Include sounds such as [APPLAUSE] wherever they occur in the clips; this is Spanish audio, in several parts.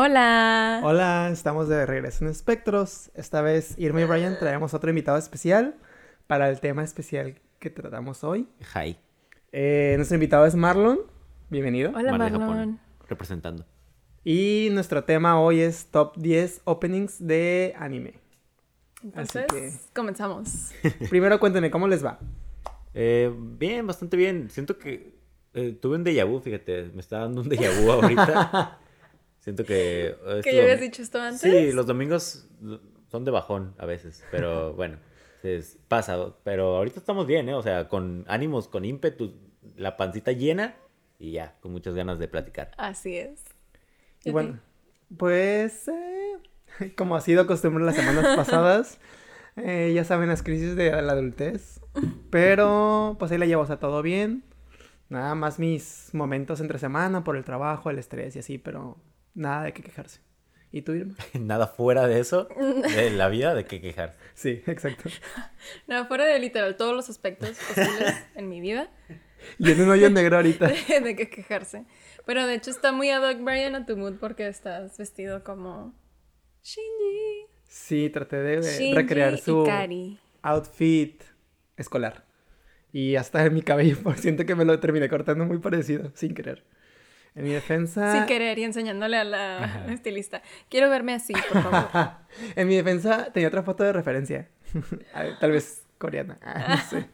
Hola. Hola, estamos de regreso en Espectros. Esta vez Irma y Brian traemos otro invitado especial para el tema especial que tratamos hoy. Hi. Eh, nuestro invitado es Marlon. Bienvenido. Hola, Mar de Marlon. Japón, representando. Y nuestro tema hoy es top 10 openings de anime. Entonces, que- comenzamos. [LAUGHS] Primero cuéntenme cómo les va. Eh, bien, bastante bien. Siento que eh, tuve un déjà vu, fíjate. Me está dando un déjà vu ahorita. [LAUGHS] Siento que... ¿Que ya habías dicho esto antes? Sí, los domingos son de bajón a veces, pero [LAUGHS] bueno, es, pasa. Pero ahorita estamos bien, ¿eh? O sea, con ánimos, con ímpetu, la pancita llena y ya, con muchas ganas de platicar. Así es. Y ¿Y bueno, pues eh, [LAUGHS] como ha sido costumbre las semanas [LAUGHS] pasadas, eh, ya saben las crisis de la adultez. Pero pues ahí la llevo, o sea, todo bien. Nada más mis momentos entre semana por el trabajo, el estrés y así, pero nada de qué quejarse. ¿Y tú, Irma? [LAUGHS] Nada fuera de eso, de la vida, de qué quejar. [LAUGHS] Sí, exacto. No, fuera de literal todos los aspectos posibles en mi vida, Y en un hoyo negro ahorita. [LAUGHS] de que quejarse. Pero de hecho está muy ad hoc, Brian, a tu mood porque estás vestido como Shinji. Sí, traté de Shinji recrear su Ikari. outfit escolar. Y hasta en mi cabello, por siento que me lo terminé cortando muy parecido, sin querer. En mi defensa... Sin querer y enseñándole a la estilista. Quiero verme así, por favor. [LAUGHS] en mi defensa tenía otra foto de referencia. [LAUGHS] Tal vez coreana. Ah, no sé.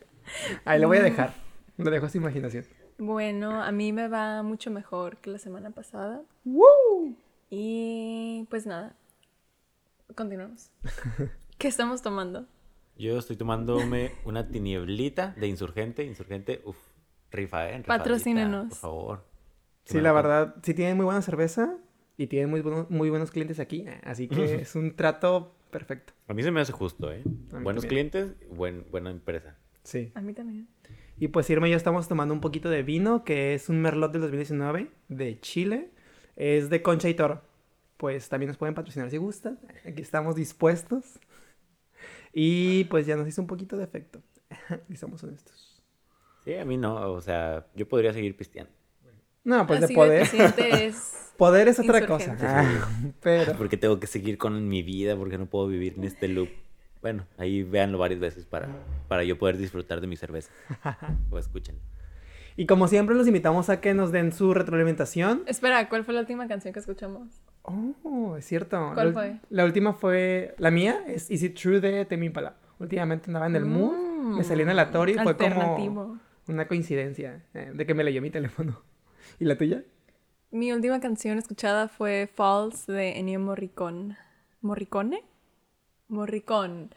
Ahí lo voy a dejar. Lo dejo a su imaginación. Bueno, a mí me va mucho mejor que la semana pasada. ¡Woo! Y pues nada, continuamos. [LAUGHS] ¿Qué estamos tomando? Yo estoy tomándome una tiniblita de insurgente. Insurgente, uff, rifa, ¿eh? Rifadita, Patrocínenos. Por favor. Sí, la verdad, sí tienen muy buena cerveza y tienen muy, buenos- muy buenos clientes aquí. Así que es un trato perfecto. A mí se me hace justo, ¿eh? Buenos también. clientes, buen, buena empresa. Sí. A mí también. Y pues Irma y yo estamos tomando un poquito de vino, que es un Merlot del 2019 de Chile. Es de Concha y Toro. Pues también nos pueden patrocinar si gustan. Aquí estamos dispuestos. Y pues ya nos hizo un poquito de efecto. [LAUGHS] y somos honestos. Sí, a mí no, o sea, yo podría seguir pisteando. No, pues Así de poder. [LAUGHS] Poder es otra cosa. Ah, pero. Porque tengo que seguir con mi vida, porque no puedo vivir en este loop. Bueno, ahí véanlo varias veces para, para yo poder disfrutar de mi cerveza. [LAUGHS] O escuchen. Y como siempre, los invitamos a que nos den su retroalimentación. Espera, ¿cuál fue la última canción que escuchamos? Oh, es cierto. ¿Cuál la, fue? La última fue. La mía es Is It True de Temi Impala. Últimamente andaba en el mood. Me salí en aleatorio y fue como una coincidencia eh, de que me leyó mi teléfono. ¿Y la tuya? Mi última canción escuchada fue Falls de Ennio Morricone. ¿Morricone? Morricone.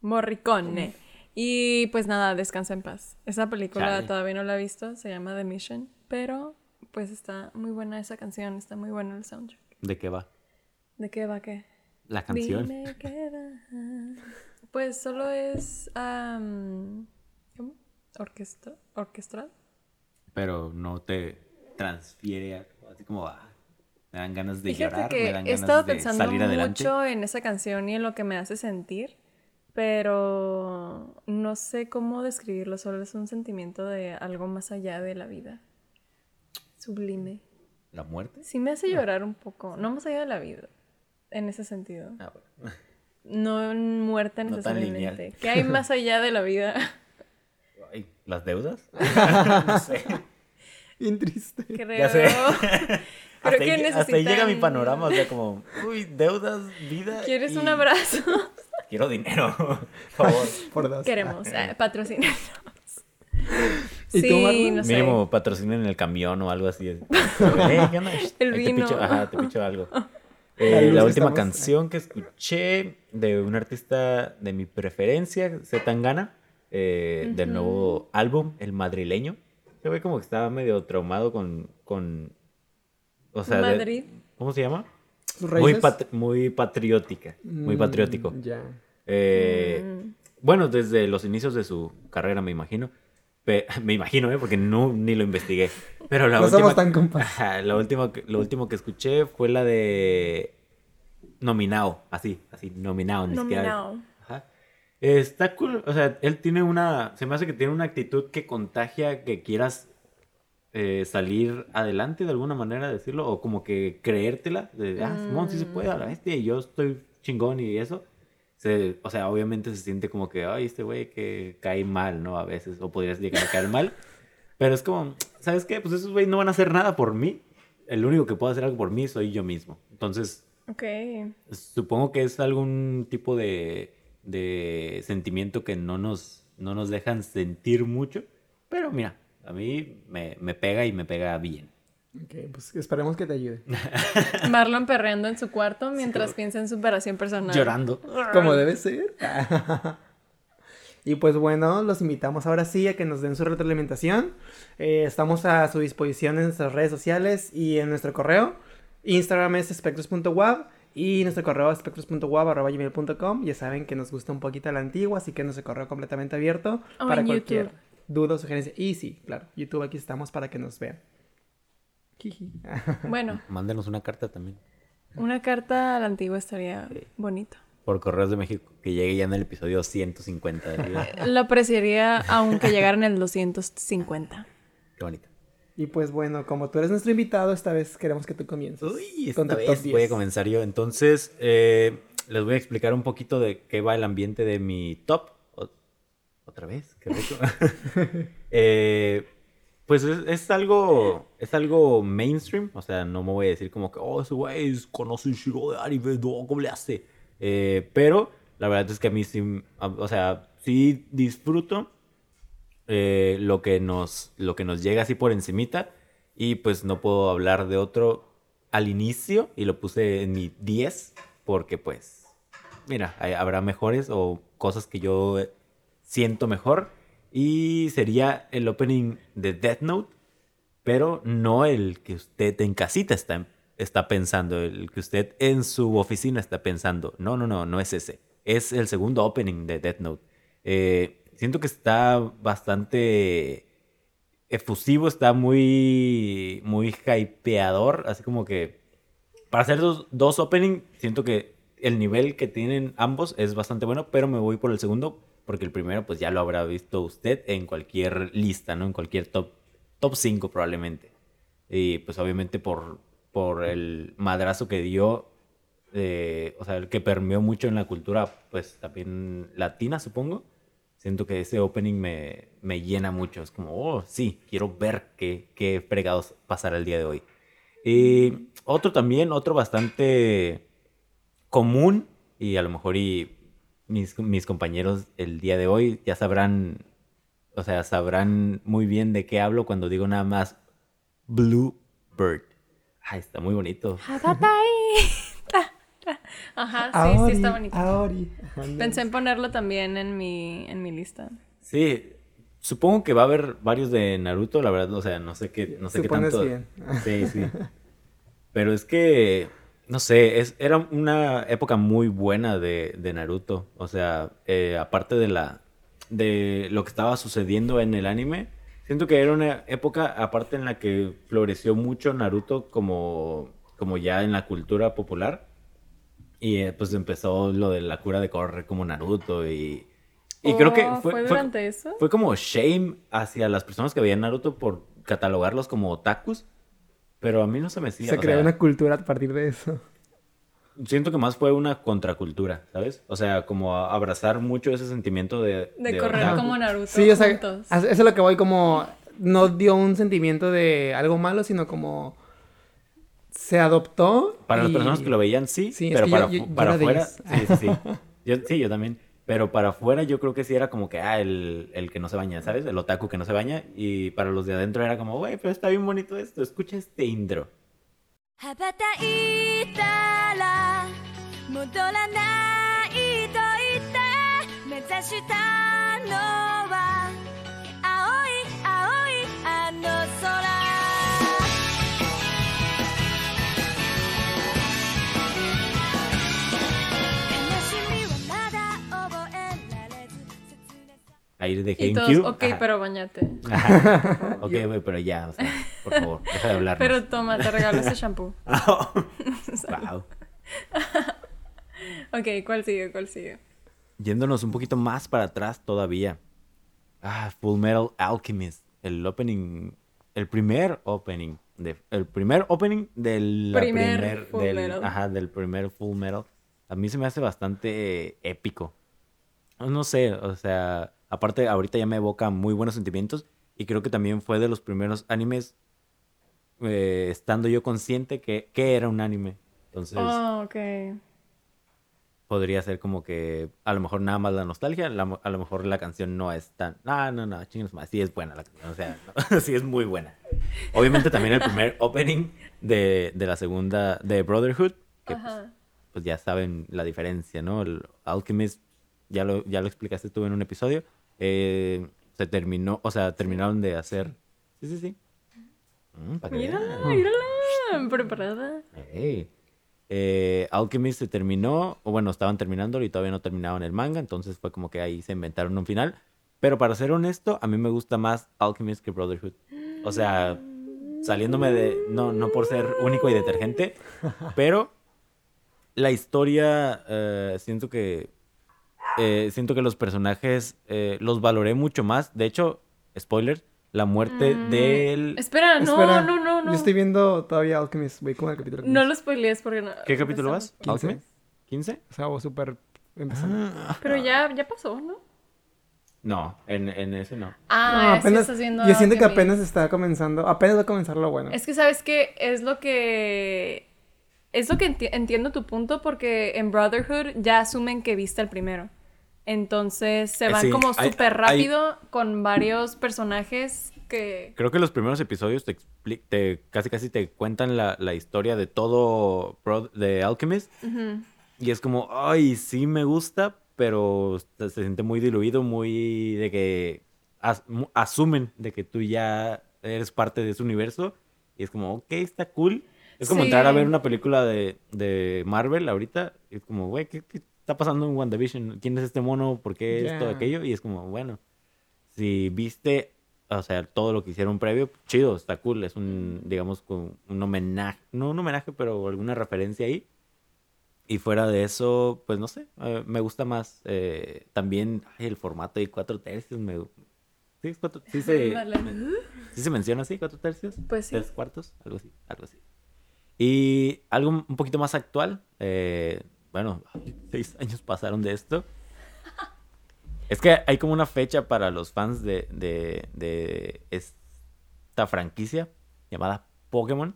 Morricone. Y pues nada, descansa en paz. Esa película Chale. todavía no la he visto, se llama The Mission, pero pues está muy buena esa canción, está muy bueno el soundtrack. ¿De qué va? ¿De qué va qué? La canción. Dime qué va. Pues solo es am, ¿cómo? Orquesta, orquestral. Pero no te transfiere así como ah, me dan ganas de Fíjate llorar, que me dan he ganas estado de pensando salir adelante. mucho en esa canción y en lo que me hace sentir, pero no sé cómo describirlo, solo es un sentimiento de algo más allá de la vida. Sublime. ¿La muerte? Sí me hace llorar un poco, no más allá de la vida, en ese sentido. Ah, bueno. No en muerte No necesariamente. ¿Qué hay más allá de la vida? [LAUGHS] ¿Las deudas? [LAUGHS] [LAUGHS] no sé. [LAUGHS] Bien triste. Creo. Ya sé. [LAUGHS] [LAUGHS] Hasta, ahí, hasta ahí llega mi panorama, o sea, como, uy, deudas, vida. ¿Quieres y un abrazo? Quiero dinero, por favor. Por dos. Queremos eh, patrocinarnos. ¿Y tú, sí, Marlon? no sé. Mínimo patrocinen el camión o algo así. Eh, ¿qué onda? El Ahí te vino. picho- ajá, te picho algo. La Eh, la última estamos- canción que escuché de un artista de mi preferencia, Zetangana, eh, del nuevo álbum, El Madrileño. Ve como que estaba medio traumado con... con o sea, de- Madrid. ¿cómo se llama? ¿Sus Muy, muy patriótica, muy Mm, patriótico. Ya. Eh, Mm. Bueno, desde los inicios de su carrera, me imagino. Pe- [LAUGHS] me imagino, ¿eh? Porque no, ni lo investigué. Pero la No última... somos tan compas. [LAUGHS] La última lo último que escuché fue la de Nominao, así, así, Nominao. ni siquiera- Nominao. Ajá. Está cool, o sea, él tiene una, se me hace que tiene una actitud que contagia que quieras eh, salir adelante de alguna manera, decirlo, o como que creértela, de, ah, Simón, sí se puede, a la bestia, y yo estoy chingón y eso. Se, o sea, obviamente se siente como que, ay, este güey que cae mal, ¿no? A veces, o podrías llegar a caer mal. Pero es como, ¿sabes qué? Pues esos güeyes no van a hacer nada por mí. El único que puede hacer algo por mí soy yo mismo. Entonces, supongo que es algún tipo de, de sentimiento que no nos, no nos dejan sentir mucho. Pero mira, a mí me, me pega y me pega bien. Ok, pues esperemos que te ayude. [LAUGHS] Marlon perreando en su cuarto mientras piensa en superación personal. Llorando. Como debe ser. [LAUGHS] y pues bueno, los invitamos ahora sí a que nos den su retroalimentación. Eh, estamos a su disposición en nuestras redes sociales y en nuestro correo. Instagram es spectros.wab y nuestro correo es. Ya saben que nos gusta un poquito la antigua, así que nuestro correo completamente abierto O para en cualquier YouTube. duda o sugerencia. Y sí, claro, YouTube aquí estamos para que nos vean. [LAUGHS] Bueno, Mándenos una carta también. una carta a la antigua estaría bonito. Por Correos de México, que llegue ya en el episodio 150 del video. Lo apreciaría aunque llegara en el 250. Qué bonito. Y pues bueno, como tú eres nuestro invitado, esta vez queremos que tú comiences. Uy, esta vez 10. voy a comenzar yo. Entonces, eh, les voy a explicar un poquito de qué va el ambiente de mi top. Otra vez, qué rico. [LAUGHS] Eh, pues es, es algo es algo mainstream. O sea, no me voy a decir como que, oh, ese güey conoce Shiro de no, ¿cómo le hace? Eh, pero la verdad es que a mí sí, o sea, sí disfruto eh, lo, que nos, lo que nos llega así por encimita. Y pues no puedo hablar de otro al inicio y lo puse en mi 10 porque pues, mira, hay- habrá mejores o cosas que yo eh, siento mejor. Y sería el opening de Death Note, pero no el que usted en casita está, está pensando, el que usted en su oficina está pensando. No, no, no, no es ese. Es el segundo opening de Death Note. Eh, siento que está bastante efusivo, está muy, muy hypeador, así como que para hacer dos, dos opening, siento que el nivel que tienen ambos es bastante bueno, pero me voy por el segundo porque el primero pues ya lo habrá visto usted en cualquier lista, ¿no? En cualquier top, top 5 probablemente. Y pues obviamente por, por el madrazo que dio, eh, o sea, el que permeó mucho en la cultura pues también latina, supongo. Siento que ese opening me, me llena mucho. Es como, oh, sí, quiero ver qué, qué fregados pasará el día de hoy. Y otro también, otro bastante común, y a lo mejor y mis, mis compañeros el día de hoy ya sabrán, o sea, sabrán muy bien de qué hablo cuando digo nada más Blue Bird. Ay, está muy bonito. [LAUGHS] [LAUGHS] Ajá, sí, Aori, sí está bonito. Aori. Pensé en ponerlo también en mi, en mi lista. Sí, supongo que va a haber varios de Naruto, la verdad, o sea, no sé qué, no sé qué tanto. bien. Sí, [LAUGHS] sí. Pero es que, no sé, es, era una época muy buena de, de Naruto. O sea, eh, aparte de la de lo que estaba sucediendo en el anime, siento que era una época aparte en la que floreció mucho Naruto como, como ya en la cultura popular. Y eh, pues empezó lo de la cura de correr como Naruto y... Y creo que Oh, fue, ¿Fue fue- durante eso? fue como shame hacia las personas que veían Naruto por catalogarlos como otakus. Pero a mí no se me hacía. Se creó sea, una cultura a partir de eso. Siento que más fue una contracultura, ¿sabes? O sea, como a- abrazar mucho ese sentimiento de. De correr otaku. como Naruto Sí, o sea, juntos. a- eso es lo que voy como... No dio un sentimiento de algo malo, sino como... Se adoptó. Para las y- personas que lo veían, sí. Sí, es pero que para, yo- yo- yo para ellos. Sí, sí, sí. [LAUGHS] Yo, sí, yo también. Pero para afuera yo creo que sí era como que, ah, el, el que no se baña, ¿sabes? El otaku que no se baña. Y para los de adentro era como, güey, pero está bien bonito esto. Escucha este intro. なさ Ahí de Y todos, GameCube. ok, Ajá. pero bañate. Ajá. [LAUGHS] Ok, güey, pero ya, o sea, por favor, deja de hablar. Pero toma, te regalo ese shampoo. [LAUGHS] [LAUGHS] wow. Ok, ¿cuál sigue? ¿Cuál sigue? Yéndonos un poquito más para atrás todavía. Ah, Full Metal Alchemist. El opening. el primer opening. De, el primer opening del Primer primer, Full del, Metal. Ajá, del primer Full Metal. A mí se me hace bastante épico. No sé, o sea, aparte ahorita ya me evoca muy buenos sentimientos y creo que también fue de los primeros animes eh, estando yo consciente que, que era un anime. Entonces Oh, ok. podría ser como que a lo mejor nada más la nostalgia, la- a lo mejor la canción no es tan... No, no, no, chingos más, sí es buena la canción, o sea, no, [LAUGHS] sí es muy buena. Obviamente también el primer opening de, de la segunda, de Brotherhood, que pues, pues ya saben la diferencia, ¿no? El Alchemist, ya lo, ya lo explicaste tú en un episodio, eh, se terminó, o sea, terminaron de hacer... Sí, sí, sí. Mm. Mírala, mírala. [LAUGHS] Preparada. Eh, Alchemist se terminó, o bueno, estaban terminando y todavía no terminaban el manga, entonces fue como que ahí se inventaron un final. Pero para ser honesto, a mí me gusta más Alchemist que Brotherhood. O sea, saliéndome de. No, no por ser único y detergente, [LAUGHS] pero la historia, eh, siento que. Eh, siento que los personajes eh, los valoré mucho más. De hecho, spoiler, la muerte Mm. del. Espera, no, Espera, no, no, no. Yo estoy viendo todavía Alchemist, voy como el capítulo No 15. lo spoilees porque no. ¿Qué capítulo vas? 15. ¿Alchemist? ¿15? O sea, súper empezando. Pero ya, ya pasó, ¿no? No, en, en ese no. Ah, No, es que apenas, estás viendo yo siento que apenas está comenzando, apenas va a comenzar lo bueno. Es que sabes que es lo que. Es lo que enti- entiendo tu punto porque en Brotherhood ya asumen que viste el primero. Entonces se Eh, van sí, como súper hay- rápido con varios personajes que. Creo que los primeros episodios te, expli- te casi casi te cuentan la, la historia de todo Bro- de Alchemist. Y es como, ay, sí me gusta, pero se se siente muy diluido, muy de que as- asumen de que tú ya eres parte de ese universo. Y es como, ok, está cool. Es como Sí. entrar a ver una película de, de Marvel ahorita. Y es como, güey, ¿qué, qué está pasando en WandaVision? ¿Quién es este mono? ¿Por qué esto, Ya. aquello? Y es como, bueno, si viste, o sea, todo lo que hicieron previo, chido, está cool. Es un, digamos, un homenaje, no un homenaje, pero alguna referencia ahí. Y fuera de eso, pues no sé, eh, me gusta más eh, también ay, el formato de cuatro tercios. Me... Sí, cuatro- sí se, [LAUGHS] Vale. sí se menciona así, cuatro tercios. Pues sí. Tres cuartos, algo así, algo así. Y algo un poquito más actual, eh, bueno, [LAUGHS] seis años pasaron de esto. Es que hay como una fecha para los fans de, de, de esta franquicia llamada Pokémon.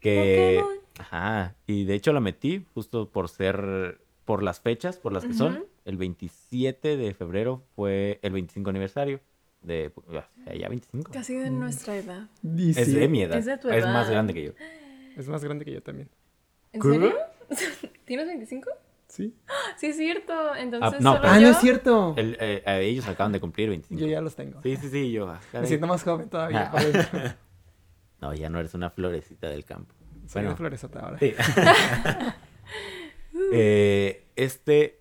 Que, Pokémon. Ajá, y de hecho la metí justo por ser, por las fechas, por las que son. Ujú. El 27 de febrero fue el 25 aniversario de, ya, ya 25. Casi de nuestra edad. Es de mi edad. Es de tu Es más edad. grande que yo. es más grande que yo también. ¿En ¿Qué? serio? [LAUGHS] ¿Tienes 25? ¿Sí? Sí, es cierto. Entonces, no, solo pero- Ah, yo. no es cierto. El- eh, ellos acaban de cumplir 25. Yo ya los tengo. Sí, sí, sí, yo. ah, Me siento más joven todavía. Ah. [LAUGHS] No, ya no eres una florecita del campo. Soy Bueno, una floresota ahora. sí. [LAUGHS] Eh, este,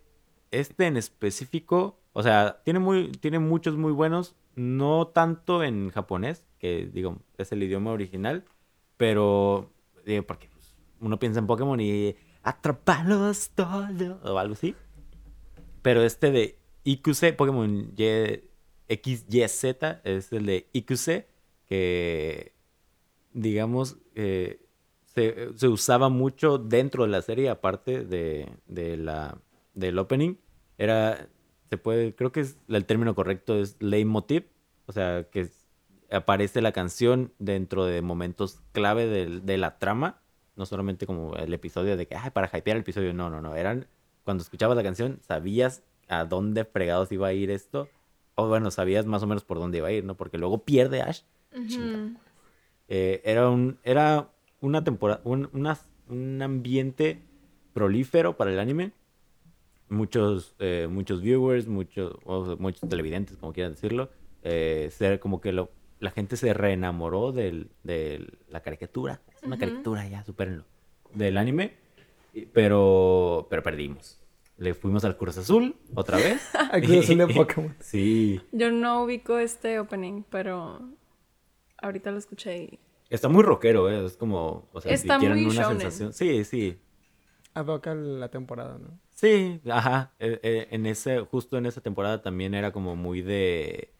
este en específico, o sea, tiene, muy, tiene muchos muy buenos, no tanto en japonés, que digo, es el idioma original, pero, digo, porque pues, uno piensa en Pokémon y atrapalos todo, o algo así. Pero este de IQC, Pokémon Y, XYZ, es el de IQC, que digamos, se, usaba mucho dentro de la serie, aparte de, de la, del opening. Era, se puede, creo que es, el término correcto es leitmotiv, o sea, que aparece la canción dentro de momentos clave de, la trama, no solamente como el episodio de que, ay, para hypear el episodio, no, no, no, eran, cuando escuchabas la canción, sabías a dónde fregados iba a ir esto, o bueno, sabías más o menos por dónde iba a ir, ¿no? Porque luego pierde Ash. Eh, era un era una temporada un, una- un ambiente prolífero para el anime. Muchos eh, muchos viewers muchos muchos televidentes como quieran decirlo. Eh, ser como que lo- la gente se reenamoró del, de la caricatura es una Ujú. caricatura ya supérenlo del anime pero pero perdimos le fuimos al Cruz Azul otra vez [LAUGHS] Al Cruz Azul de [LAUGHS] Pokémon. sí Yo no ubico este opening, pero ahorita lo escuché y... Está muy rockero, ¿eh? Es como, o sea, Está si quieren muy una shounen. sensación. Sí, sí. Advoca la temporada, ¿no? Sí, ajá. Eh, eh, en ese, justo en esa temporada también era como muy de.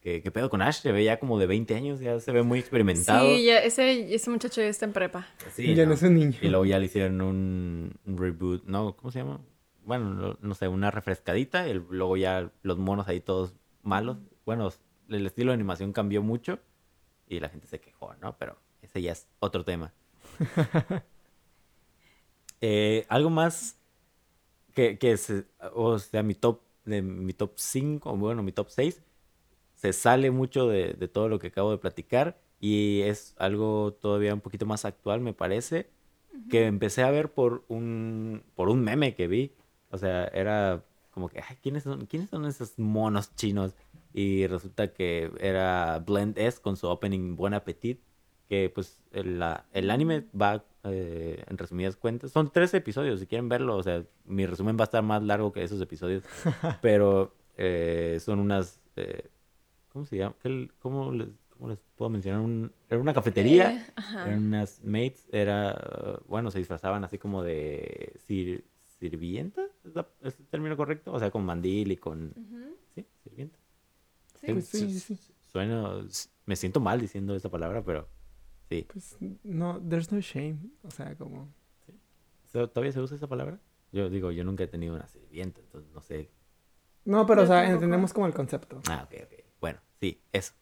¿Qué, qué pedo con Ash? Se ve ya como de 20 años, ya se ve muy experimentado. Sí, ya, ese, ese muchacho ya está en prepa. Sí, ya no es un niño. Y luego ya le hicieron un, un reboot, ¿no? ¿Cómo se llama? Bueno, no, no sé, una refrescadita. Y luego ya los monos ahí todos malos. Bueno, el estilo de animación cambió mucho y la gente se quejó, ¿no? Pero ese ya es otro tema. [LAUGHS] Eh, algo más que, que se- o sea, mi top, de mi top 5, bueno, mi top 6, se sale mucho de, de todo lo que acabo de platicar y es algo todavía un poquito más actual, me parece, que empecé a ver por un, por un meme que vi. O sea, era como que, ay, ¿quiénes son, ¿quiénes son esos monos chinos? Y resulta que era Blend S con su opening Buen Appetit, que pues el, la- el anime va, eh, en resumidas cuentas, son tres episodios, si quieren verlo, o sea, mi resumen va a estar más largo que esos episodios, [LAUGHS] pero eh, son unas, eh, ¿cómo se llama? ¿Qué- ¿Cómo les, cómo les puedo mencionar? Un- era una cafetería, Eh, eran unas mates, era, bueno, se disfrazaban así como de sir- sirvienta, ¿es, la- es el término correcto? O sea, con mandil y con. ¿sí? Sirvienta. Sí. Pues sí, sí, sí. Suena, me siento mal diciendo esa palabra, pero sí. Pues no, there's no shame. O sea, como. ¿So- ¿Todavía se usa esa palabra? Yo digo, yo nunca he tenido una sirvienta, entonces no sé. No, pero o Yo sea, entendemos como el concepto. Ah, ok, ok. Sí, eso.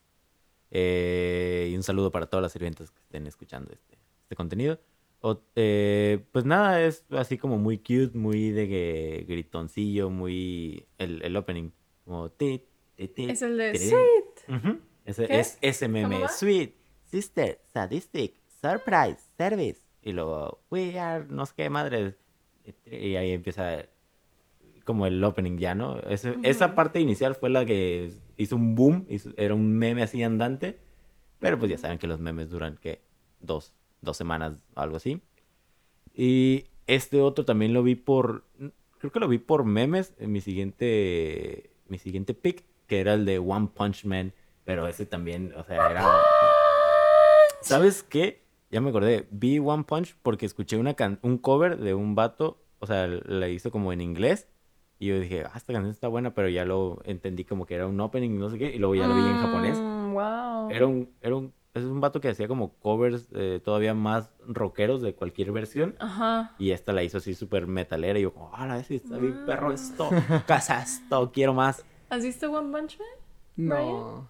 Eh, y un saludo para todas las sirvientas que estén escuchando este, este contenido. O- eh, pues nada, es así como muy cute, muy de que gritoncillo, muy... El, el opening, como... ti, ti, ti, Es el de. Sweet. Ese, ¿Qué? es ese ¿Cómo meme. Sweet, sister, sadistic, surprise, service. Y luego, we are, no sé qué madre. Y ahí empieza como el opening ya, ¿no? Ese- Esa parte inicial fue la que hizo un boom, hizo- era un meme así andante. Pero pues ya saben que los memes duran, ¿qué? Dos, dos semanas o algo así. Y este otro también lo vi por, creo que lo vi por memes en mi siguiente, mi siguiente pick, que era el de One Punch Man. Pero ese también, o sea, era... ¿Sabes qué? Ya me acordé. Vi One Punch porque escuché una can- un cover de un vato. O sea, la hizo como en inglés. Y yo dije, ah, esta canción está buena, pero ya lo entendí como que era un opening, no sé qué. Y luego ya lo vi en japonés. Mm, wow. Era un, era un, es un vato que hacía como covers eh, todavía más rockeros de cualquier versión. Ajá. Y esta la hizo así súper metalera. Y yo, como, ah, sí, está bien perro esto. [LAUGHS] Casa esto, quiero más. ¿Has visto One Punch Man? No.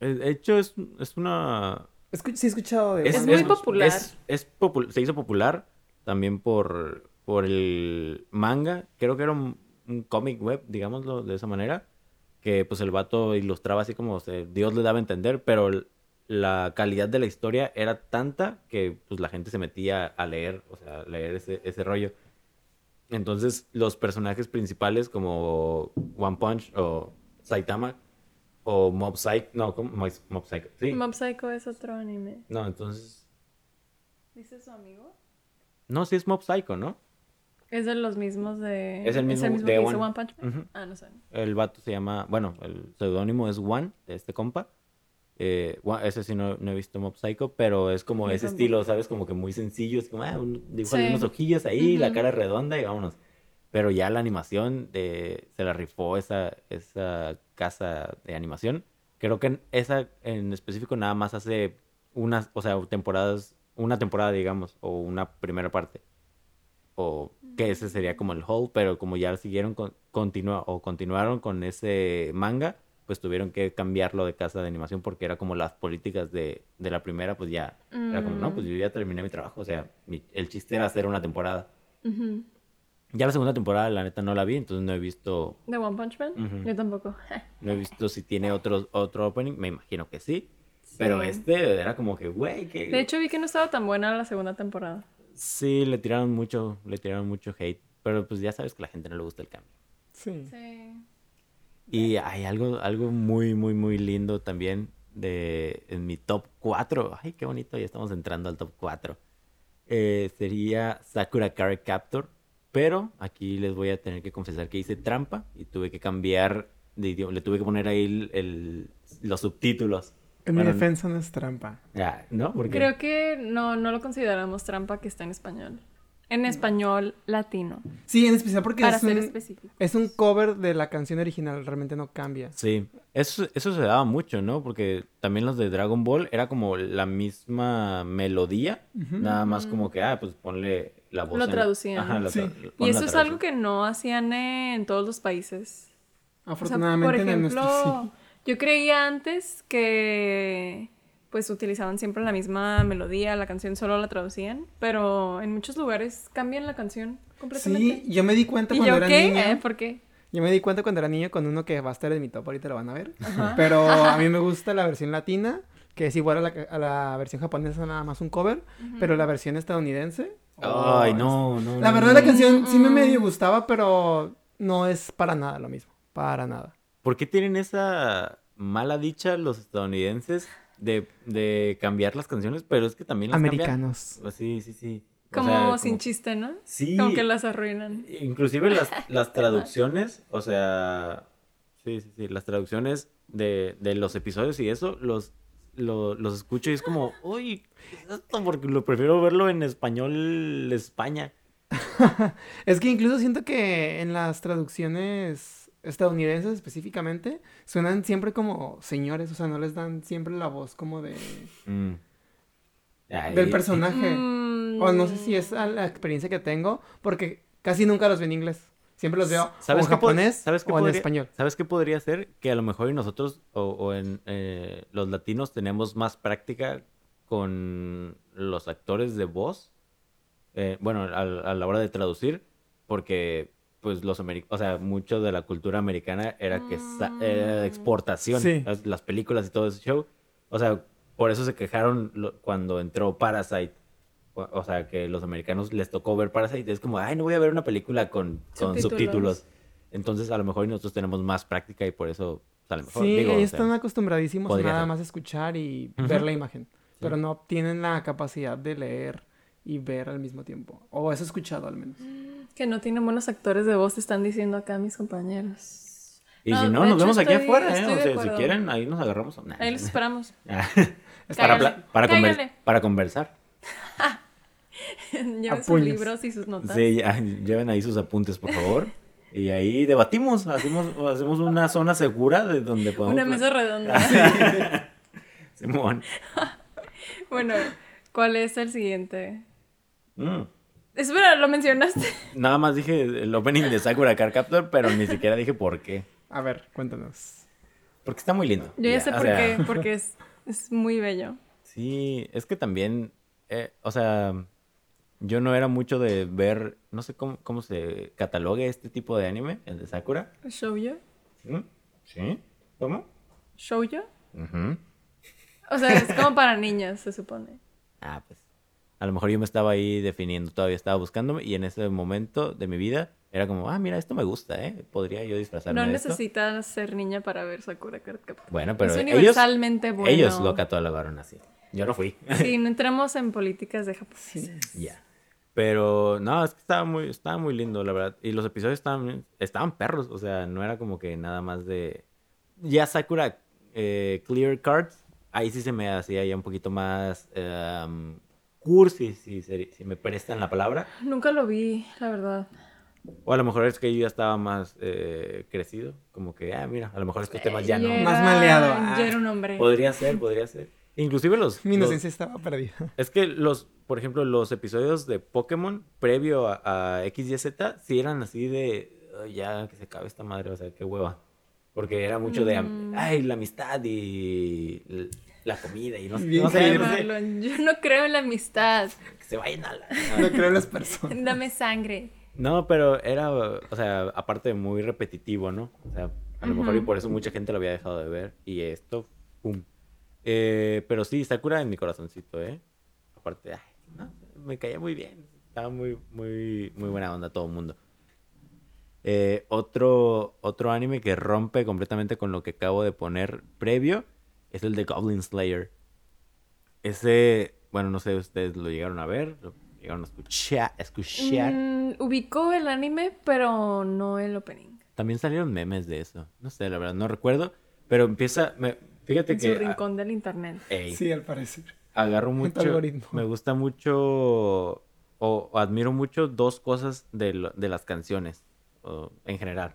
Eh, De hecho, es, es una, Escu- sí he escuchado de... Es muy popular. Es, es popu- se hizo popular también por, por el manga. Creo que era un, un cómic web, digámoslo de esa manera. Que pues el vato ilustraba así como se- Dios le daba a entender, pero la calidad de la historia era tanta que pues la gente se metía a leer, o sea, a leer ese, ese rollo. Entonces los personajes principales como One Punch o Saitama o Mob Psycho, no, ¿cómo? Mob Mob Psycho, sí. Mob Psycho es otro anime. No, entonces ¿Dice su amigo? No, sí es Mob Psycho, ¿no? Es de los mismos de. Es el mismo de que hizo One. Punch Man. Ah, no sé. El vato se llama, bueno, el seudónimo es One, de este compa. Eh, ese sí no, no he visto Mob Psycho, pero es como Yo ese estilo, ¿sabes? Como que muy sencillo, es como, ah, un, Sí. unos ojillos ahí, la cara redonda y vámonos. Pero ya la animación de, se la rifó esa, esa casa de animación. Creo que en esa en específico nada más hace unas, o sea, temporadas, una temporada, digamos, o una primera parte. O que ese sería como el whole, pero como ya siguieron con, continua, o continuaron con ese manga, pues tuvieron que cambiarlo de casa de animación porque era como las políticas de, de la primera, pues ya, era como, no, pues yo ya terminé mi trabajo, o sea, mi- el chiste era hacer una temporada. Ujú. Ya la segunda temporada, la neta, no la vi, entonces no he visto, ¿De One Punch Man? Ujú. Yo tampoco. [LAUGHS] no he visto si tiene otro, otro opening, me imagino que sí. Pero Sí. este era como que, güey, que... De hecho, vi que no estaba tan buena la segunda temporada. Sí, le tiraron mucho, le tiraron mucho hate, pero pues ya sabes que a la gente no le gusta el cambio. Sí. Sí. Y hay algo, algo muy, muy, muy lindo también de, en mi top 4. Ay, qué bonito, ya estamos entrando al top 4. Eh, sería Sakura Card Captor. Pero aquí les voy a tener que confesar que hice trampa y tuve que cambiar de idioma. Le tuve que poner ahí el- el- los subtítulos. En mi defensa no es trampa. Ya, ¿no? Porque Creo que no, no lo consideramos trampa que está en español. En español latino. Sí, en especial porque Para es ser un, específico. es un cover de la canción original, realmente no cambia. Sí, eso, eso se daba mucho, ¿no? Porque también los de Dragon Ball era como la misma melodía, nada más como que, ah, pues ponle la voz. Lo en- traducían. Ajá, lo Sí. tra- Y eso es algo que no hacían en todos los países. O sea, Afortunadamente por en ejemplo, nuestro sí. Yo creía antes que pues utilizaban siempre la misma melodía, la canción solo la traducían, pero en muchos lugares cambian la canción completamente. Sí, yo me di cuenta ¿Y cuando yo era qué? niño. ¿Eh? ¿Por qué? Yo me di cuenta cuando era niño con uno que va a estar en mi top, ahorita lo van a ver. Ajá. [LAUGHS] Pero a mí me gusta la versión latina, que es igual a la, a la versión japonesa, nada más un cover. Pero la versión estadounidense. Ay, no, no. La no, verdad no. la canción sí me medio gustaba, pero no es para nada lo mismo. Para nada. ¿Por qué tienen esa mala dicha los estadounidenses de, de cambiar las canciones? Pero es que también las. Americanos. Pues sí, sí, sí. O Como sea, sin chiste, ¿no? Sí. Como que las arruinan. Inclusive las, [LAUGHS] las traducciones, o sea, sí, sí, sí, las traducciones de, de los episodios y eso, los, lo- los escucho y es como, [LAUGHS] uy, ¿qué es esto? Porque lo prefiero verlo en español España. [LAUGHS] Es que incluso siento que en las traducciones estadounidenses específicamente suenan siempre como señores, o sea, no les dan siempre la voz como de Mm. Ay, del personaje. Mm, O no sé si es a la experiencia que tengo, porque casi nunca los veo en inglés. Siempre los veo o en japonés ¿sabes qué o en español. ¿Sabes qué podría ser? Que a lo mejor nosotros o, o en eh, los latinos tenemos más práctica con los actores de voz. eh, bueno, a, a la hora de traducir, porque pues los americanos, o sea, mucho de la cultura americana era que era de exportación, Sí. las, las películas y todo ese show. O sea, por eso se quejaron lo- cuando entró Parasite. O, o sea, que los americanos les tocó ver Parasite. Es como, ay, no voy a ver una película con, con Subtítulos. subtítulos. Entonces, a lo mejor nosotros tenemos más práctica y por eso sale mejor. Sí, Digo, o ellos sea, están acostumbradísimos a nada ser. más escuchar y Ujú. ver la imagen. Pero no tienen la capacidad de leer y ver al mismo tiempo. O eso he escuchado al menos. Que no tienen buenos actores de voz, están diciendo acá mis compañeros. Y No, si no, nos hecho, vemos aquí estoy- afuera, ¿eh? O sea, si quieren, ahí nos agarramos. Nah, Ahí los esperamos. [LAUGHS] para, para, conver- para conversar. [LAUGHS] Lleven sus libros y sus notas. Sí, ya, lleven ahí sus apuntes, por favor. Y ahí debatimos, hacemos, hacemos una zona segura de donde podemos... Una mesa redonda. [LAUGHS] Simón. bueno, ¿cuál es el siguiente? Mm. Espera, lo mencionaste. Nada más dije el opening de Sakura Card Captor, pero ni siquiera dije por qué. A ver, cuéntanos. Porque está muy lindo. Yo ya sé por sea, qué, porque es, es muy bello. Sí, es que también, eh, o sea, yo no era mucho de ver, no sé cómo, cómo se catalogue este tipo de anime, el de Sakura. ¿Shoujo? ¿Mm? ¿Sí? ¿Cómo? ¿Shoujo? Ujú. O sea, es como para niñas, se supone. Ah, pues. A lo mejor yo me estaba ahí definiendo, todavía estaba buscándome y en ese momento de mi vida era como, ah, mira, esto me gusta, ¿eh? Podría yo disfrazarme No de esto. necesitas ser niña para ver Sakura Card. Bueno, pero es ellos, universalmente bueno. ellos lo catalogaron así. Yo no fui. Sí, no entremos en políticas de Japón. Ya. Pero no, es que estaba muy, estaba muy lindo, la verdad. Y los episodios estaban, estaban perros, o sea, no era como que nada más de... Ya Sakura eh, Clear Cards, ahí sí se me hacía ya un poquito más em, cursi, si, si me prestan la palabra. Nunca lo vi, la verdad. O a lo mejor es que yo ya estaba más eh, crecido, como que, ah, mira, a lo mejor estos temas ya no... era- Más maleado, ah. Ya era un hombre. Podría ser, podría ser. Inclusive los... Mi los- inocencia estaba perdida. Es que los, por ejemplo, los episodios de Pokémon previo a, a X, Y, Z, sí eran así de, "Ay, ya que se acabe esta madre, o sea, qué hueva. Porque era mucho de, am- ay, la amistad y la comida y no, no sé, Jaime. no sé, Marlon, yo no creo en la amistad. que se vayan a la... No creo en las personas. Dame sangre. No, pero era, o sea, aparte muy repetitivo, ¿no? O sea, a lo mejor y por eso mucha gente lo había dejado de ver. Y esto, pum. Eh, pero sí, Sakura en mi corazoncito, ¿eh? Aparte, ay, no, me caía muy bien. Estaba muy, muy, muy buena onda todo el mundo. Eh, otro, otro anime que rompe completamente con lo que acabo de poner previo es el de Goblin Slayer. Ese, bueno, no sé, ustedes lo llegaron a ver, lo llegaron a escuchar. escuchar. Mm, ubicó el anime, pero no el opening. También salieron memes de eso. No sé, la verdad, no recuerdo. Pero empieza. me- fíjate En que. su rincón del internet. ey, Sí, al parecer. agarro [LAUGHS] mucho. Me gusta mucho o, o admiro mucho dos cosas de, lo- de las canciones o, en general.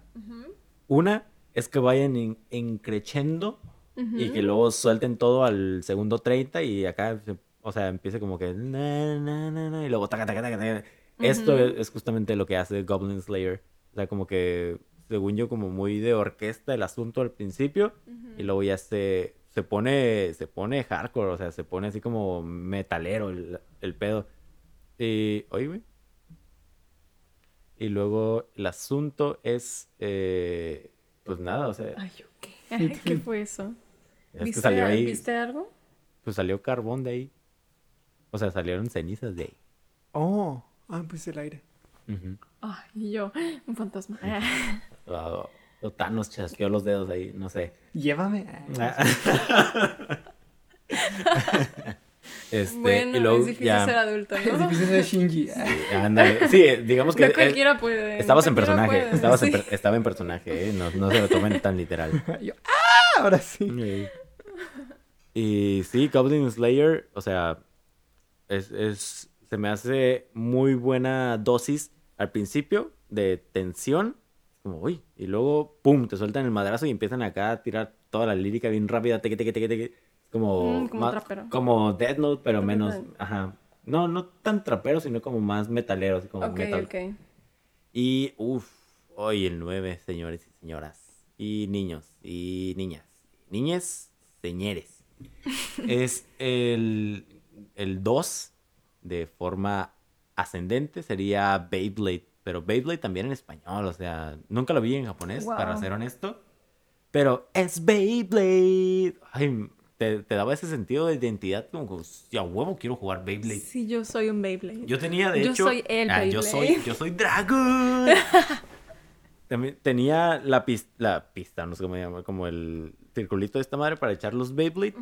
Una es que vayan en, en creciendo y que luego suelten todo al segundo 30 y acá, o sea, empiece como que... na, na, y luego... taca, taca, taca, taca. Esto es, justamente lo que hace Goblin Slayer. O sea, como que, según yo, como muy de orquesta el asunto al principio y luego ya se, se pone se pone hardcore, o sea, se pone así como metalero el, el pedo. Y, oye, güey. Y luego el asunto es, eh, pues nada, o sea, Ay, ¿yo qué? Ay, ¿Qué fue eso? Es que ¿Viste, salió ahí, ¿Viste algo? pues salió carbón de ahí. O sea, salieron cenizas de ahí. Oh, ah, pues el aire. Ay, y yo, un fantasma. [LAUGHS] Ah, o Thanos chasqueó los dedos ahí, no sé. Llévame. [LAUGHS] [LAUGHS] Este, bueno, y luego es difícil ya, ser adulto, Es ¿no? difícil ser Shinji. ándale. Sí, digamos que No cualquiera puede. estabas no en personaje, puede, estabas en sí. per- estaba en personaje, ¿eh? no, no se lo tomen tan literal. Yo, ¡ah! Ahora sí. Sí. Y sí, Goblin Slayer, o sea, es, es, se me hace muy buena dosis al principio de tensión, como, uy, y luego, pum, te sueltan el madrazo y empiezan acá a tirar toda la lírica bien rápida, teque, teque, teque, teque, como, Mm, como más- como Death Note, pero Como menos, Death ajá, no, no tan trapero, sino como más metalero, así como Ok, metal. ok. Y, uff, hoy el 9, señores y señoras. Y niños, y niñas. Niñes, señores. [LAUGHS] es el, el 2 de forma ascendente, sería Beyblade. Pero Beyblade también en español, o sea, nunca lo vi en japonés, para ser honesto. Pero es Beyblade. Ay, te, te daba ese sentido de identidad como que, "Sí, a huevo quiero jugar Beyblade. Sí, yo soy un Beyblade. Yo tenía, de Yo hecho. soy el Ah, yo soy, yo soy Dragon. [LAUGHS] También tenía la pista, la pista, no sé cómo se llama, como el circulito de esta madre para echar los Beyblade.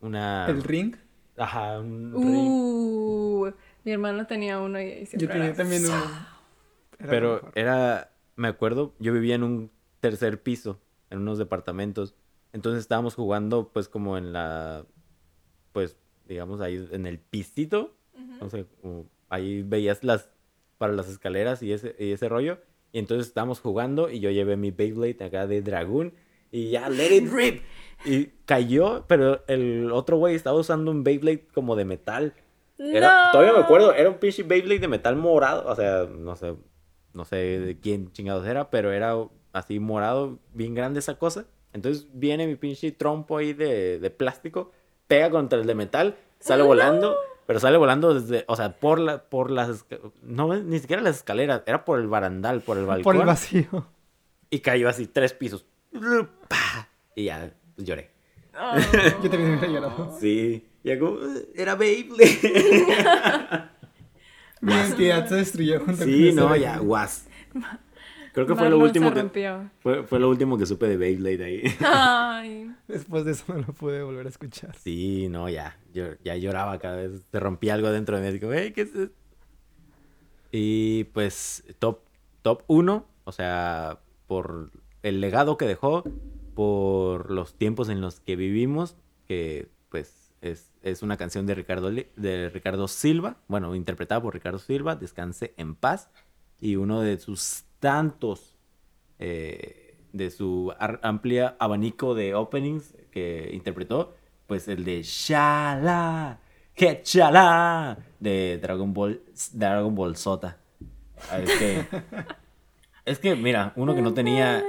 Una. El ring. Ajá, un ring. Uh, mi hermano tenía uno y siempre Yo tenía era- también uno. Era Pero era. Me acuerdo, yo vivía en un tercer piso, en unos departamentos. Entonces estábamos jugando, pues, como en la. Pues, digamos, ahí en el pisito. No sé, como ahí veías las. Para las escaleras y ese, y ese rollo. Y entonces estábamos jugando y yo llevé mi Beyblade acá de dragón. Y ya, let it rip. [LAUGHS] Y cayó, pero el otro güey estaba usando un Beyblade como de metal. Era, ¡No! Todavía me acuerdo, era un pinche Beyblade de metal morado. O sea, no sé, no sé de quién chingados era, pero era así morado, bien grande esa cosa. Entonces viene mi pinche trompo ahí de, de plástico, pega contra el de metal, sale volando, pero sale volando desde, o sea, por la, por las, no, ni siquiera las escaleras, era por el barandal, por el balcón. Por el vacío. Y cayó así tres pisos. ¡Pah! Y ya, pues, lloré. Oh. Yo también hubiera llorado. Sí, y algo, era Beyblade. [LAUGHS] Mi identidad se destruyó junto con Sí, no, ya, guas. Creo que fue lo último que fue, fue lo último que supe de Beyblade ahí. Ay. [LAUGHS] Después de eso no lo pude volver a escuchar. Sí, no, ya, yo ya lloraba cada vez, se rompía algo dentro de mí, digo, "Ey, ¿qué es esto?". Y pues top top 1, o sea, por el legado que dejó, por los tiempos en los que vivimos, que pues es, es una canción de Ricardo de Ricardo Silva, bueno, interpretada por Ricardo Silva, Descanse en paz, y uno de sus tantos eh, de su amplia abanico de openings que interpretó, pues el de Shala, que chala de Dragon Ball, Dragon Ball Sota. Ah, Es que, [LAUGHS] es que, mira, uno que no tenía,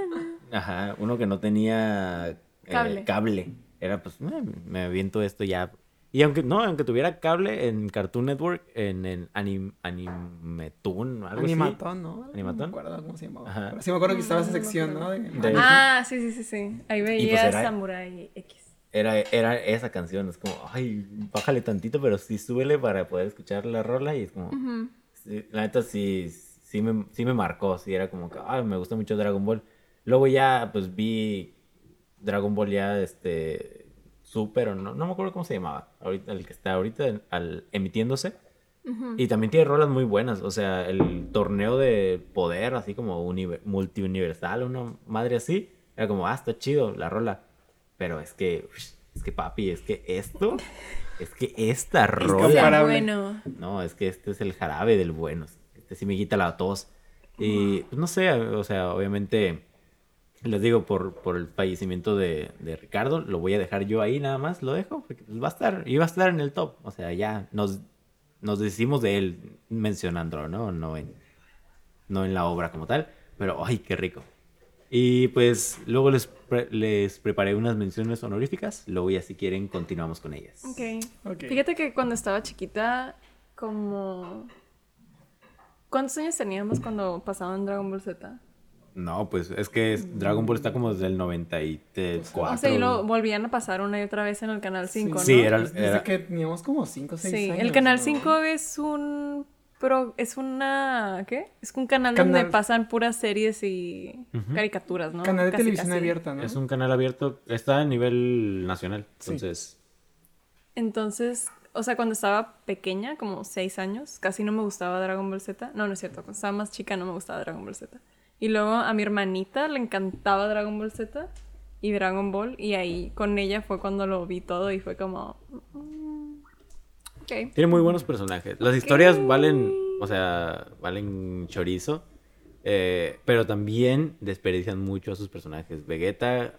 ajá, uno que no tenía eh, Cable. cable, era pues, "Eh, me aviento esto ya. Y aunque, no, aunque tuviera cable en Cartoon Network, en, en anim, Animetoon, algo así. Animatón, ¿no? ¿Animatón? No me acuerdo cómo se llamaba. Ajá. Pero sí me acuerdo que estaba esa sección, ¿no? De- De- Ah, sí, sí, sí, sí. Ahí veía pues era- Samurai X. Era, era esa canción, es como, ay, bájale tantito, pero sí súbele para poder escuchar la rola y es como, sí, la neta sí, sí me, sí me marcó, sí era como que, ay, me gusta mucho Dragon Ball. Luego ya, pues vi Dragon Ball ya, este, Super, o no, no me acuerdo cómo se llamaba, ahorita, el que está ahorita al, emitiéndose. Y también tiene rolas muy buenas, o sea, el torneo de poder, así como univer- multiuniversal, una madre así, era como, ah, está chido la rola. Pero es que, es que papi, es que esto, [LAUGHS] Es que esta rola. Bueno. No, es que este es el jarabe del bueno. Este sí me quita la tos. Y pues, no sé, o sea, obviamente, les digo, por, por el fallecimiento de, de Ricardo, lo voy a dejar yo ahí nada más, lo dejo, porque pues, va a estar, iba a estar en el top. O sea, ya nos, nos decimos de él mencionándolo, ¿no? No en, no en la obra como tal, pero ¡ay, qué rico! Y pues luego les, pre- les preparé unas menciones honoríficas, luego ya si quieren continuamos con ellas. Ok. Ok. Fíjate que cuando estaba chiquita, como... ¿Cuántos años teníamos cuando pasaban Dragon Ball Z? No, pues es que Dragon Ball está como desde el 94. O sea, y lo volvían a pasar una y otra vez en el Canal 5, ¿no? Sí, era- Desde que teníamos como 5 o 6 Sí, años. el Canal ¿no? 5 es un... Pero es una... ¿Qué? Es un canal, Canal- donde pasan puras series y caricaturas, ¿no? Canal de Casi, televisión casi. abierta, ¿no? Es un canal abierto, está a nivel nacional. Sí. Entonces, Entonces, o sea, cuando estaba pequeña, como 6 años, casi no me gustaba Dragon Ball Z. No, no es cierto. Cuando estaba más chica no me gustaba Dragon Ball Z. Y luego a mi hermanita le encantaba Dragon Ball Z y Dragon Ball. Y ahí con ella fue cuando lo vi todo y fue como... mm, tiene muy buenos personajes. Las historias valen, o sea, valen chorizo. eh, pero también desperdician mucho a sus personajes. Vegeta,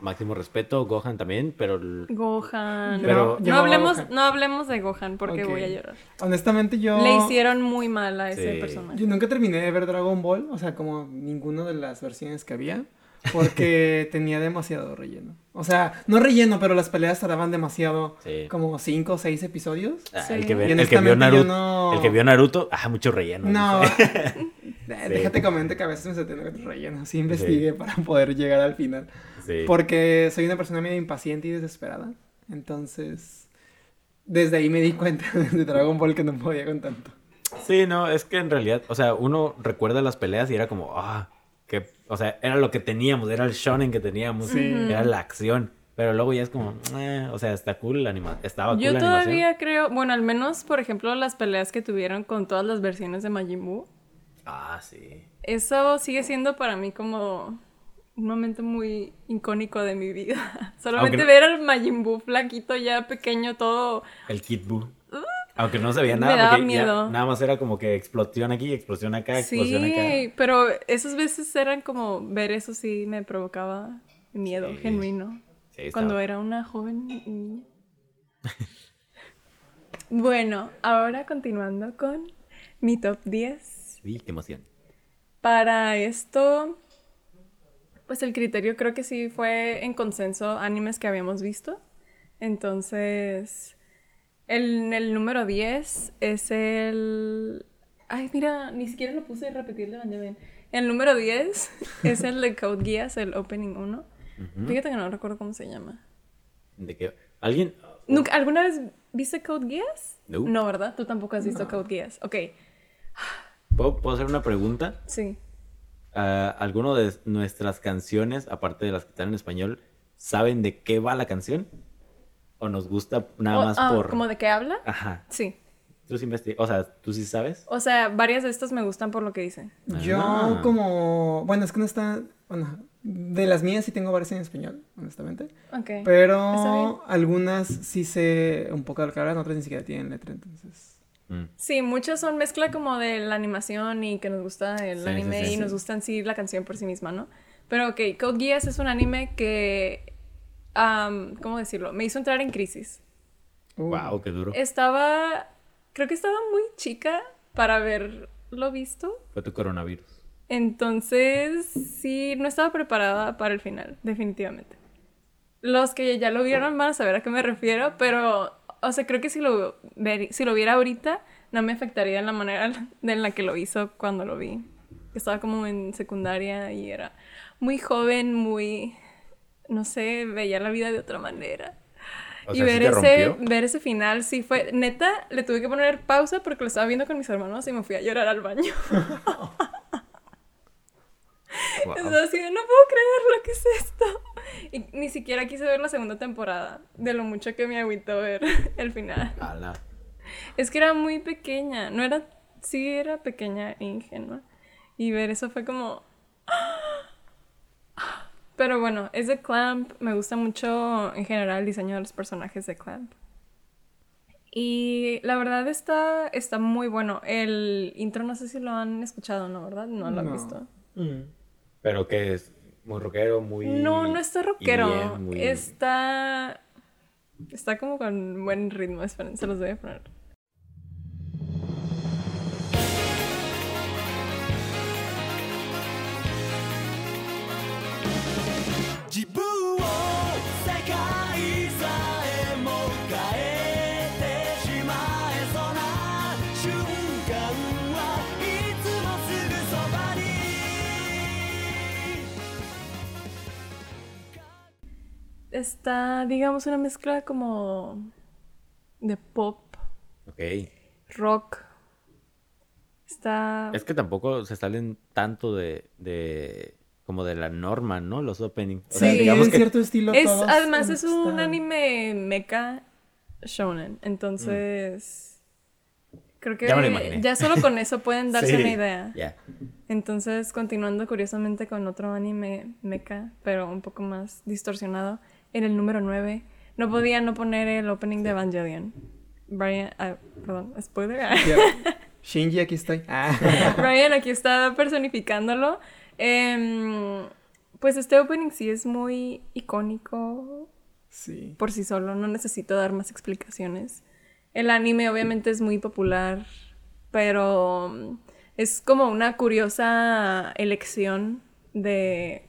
máximo respeto. Gohan también, pero... el- Gohan. Pero- no, Llamaba hablemos, Gohan. no hablemos de Gohan porque voy a llorar. Honestamente yo... Le hicieron muy mal a ese Sí. personaje. Yo nunca terminé de ver Dragon Ball, o sea, como ninguna de las versiones que había, porque [LAUGHS] tenía demasiado relleno. O sea, no relleno, pero las peleas tardaban demasiado, Sí. como 5 o 6 episodios. Ah, Sí. el, que ve- Y el que vio Naruto, no- el que vio Naruto, ah, mucho relleno. No, [LAUGHS] eh, déjate comentar que a veces me se tiene relleno, sí investigué Sí. para poder llegar al final. Sí. Porque soy una persona medio impaciente y desesperada. Entonces, desde ahí me di cuenta [LAUGHS] de Dragon Ball que no podía con tanto. Sí, no, es que en realidad, o sea, uno recuerda las peleas y era como, ah, que, o sea, era lo que teníamos, era el shonen que teníamos, Sí. era la acción, pero luego ya es como, eh, o sea, está cool la anima estaba cool Yo la animación. todavía creo, bueno, al menos, por ejemplo, las peleas que tuvieron con todas las versiones de Majin Buu. Ah, sí. Eso sigue siendo para mí como un momento muy icónico de mi vida. [LAUGHS] Solamente no- ver al Majin Buu flaquito ya pequeño todo. El Kid Buu. Aunque no se veía Me nada, daba porque ya miedo. nada más era como que explosión aquí, explosión acá, explosión acá. Sí, pero esas veces eran como ver eso sí me provocaba miedo Sí. genuino. Sí, Cuando era una joven niña. [LAUGHS] bueno, ahora continuando con mi top 10. Sí, qué emoción. Para esto, pues el criterio creo que sí fue en consenso animes que habíamos visto. Entonces, el, el número 10 es el... Ay, mira, ni siquiera lo puse a repetir de Evangelion. El número 10 [LAUGHS] es el de Code Geass, el Opening 1. Fíjate que no recuerdo cómo se llama. ¿De qué? ¿Alguien? ¿Nunca- ¿Alguna vez viste Code Geass? No. No, ¿verdad? Tú tampoco has visto Code Geass. Ok, ¿Puedo, puedo hacer una pregunta? sí. Ah, ¿Alguno de nuestras canciones, aparte de las que están en español, saben de qué va la canción? ¿O nos gusta nada O- más ah, por...? ¿Cómo de qué habla? Ajá. Sí. ¿Tú sí O sea, ¿tú sí sabes? O sea, varias de estas me gustan por lo que dicen. Yo Ah. como... Bueno, es que no está... Bueno, de las mías sí tengo varias en español, honestamente. Ok. Pero algunas sí sé un poco de lo que hablan, otras ni siquiera tienen letra, entonces... Mm. Sí, muchas son mezcla como de la animación y que nos gusta el Sí, anime sí, y sí. nos gusta en sí la canción por sí misma, ¿no? Pero ok, Code Geass es un anime que, am, ¿cómo decirlo? Me hizo entrar en crisis. Wow, qué duro. Estaba, creo que estaba muy chica para haberlo visto. Fue tu coronavirus. Entonces, sí, no estaba preparada para el final, definitivamente. Los que ya lo vieron van a saber a qué me refiero, pero, o sea, creo que si lo, ver- si lo viera ahorita, no me afectaría en la manera [LAUGHS] en la que lo hizo cuando lo vi. Estaba como en secundaria y era muy joven, muy, no sé, veía la vida de otra manera. O y sea, ¿sí ver, ese, ver ese final, sí fue, neta, le tuve que poner pausa porque lo estaba viendo con mis hermanos y me fui a llorar al baño. [LAUGHS] Wow. Estaba así de, no puedo creer lo que es esto. Y ni siquiera quise ver la segunda temporada, de lo mucho que me agüitó ver [LAUGHS] el final. Ala. Es que era muy pequeña, no era, sí era pequeña e ingenua. Y ver eso fue como... Pero bueno, es de Clamp, me gusta mucho en general el diseño de los personajes de Clamp. Y la verdad está, está muy bueno. El intro no sé si lo han escuchado, ¿no? ¿Verdad? No lo han No. visto. Pero que es muy rockero, muy... No, no está rockero. Muy- Está. Está como con buen ritmo. Esperen, se los voy a poner. Está, digamos, una mezcla como. de pop, Ok. rock. Está. Es que tampoco se salen tanto de, de como de la norma, ¿no? Los openings. O Sí, sea, digamos en que cierto estilo Es, todos además es un están- anime mecha shonen, entonces creo que Ya me lo imaginé. ya solo con eso [LAUGHS] pueden darse Sí, una idea. Ya. Entonces, continuando curiosamente con otro anime mecha, pero un poco más distorsionado, en el número 9 no podía no poner el opening de Evangelion. Brian, ah, perdón, spoiler. [LAUGHS] Shinji, aquí estoy. Ah. Brian aquí está personificándolo. Em, pues este opening sí es muy icónico Sí. por sí solo, no necesito dar más explicaciones. El anime obviamente es muy popular, pero mm, es como una curiosa elección de,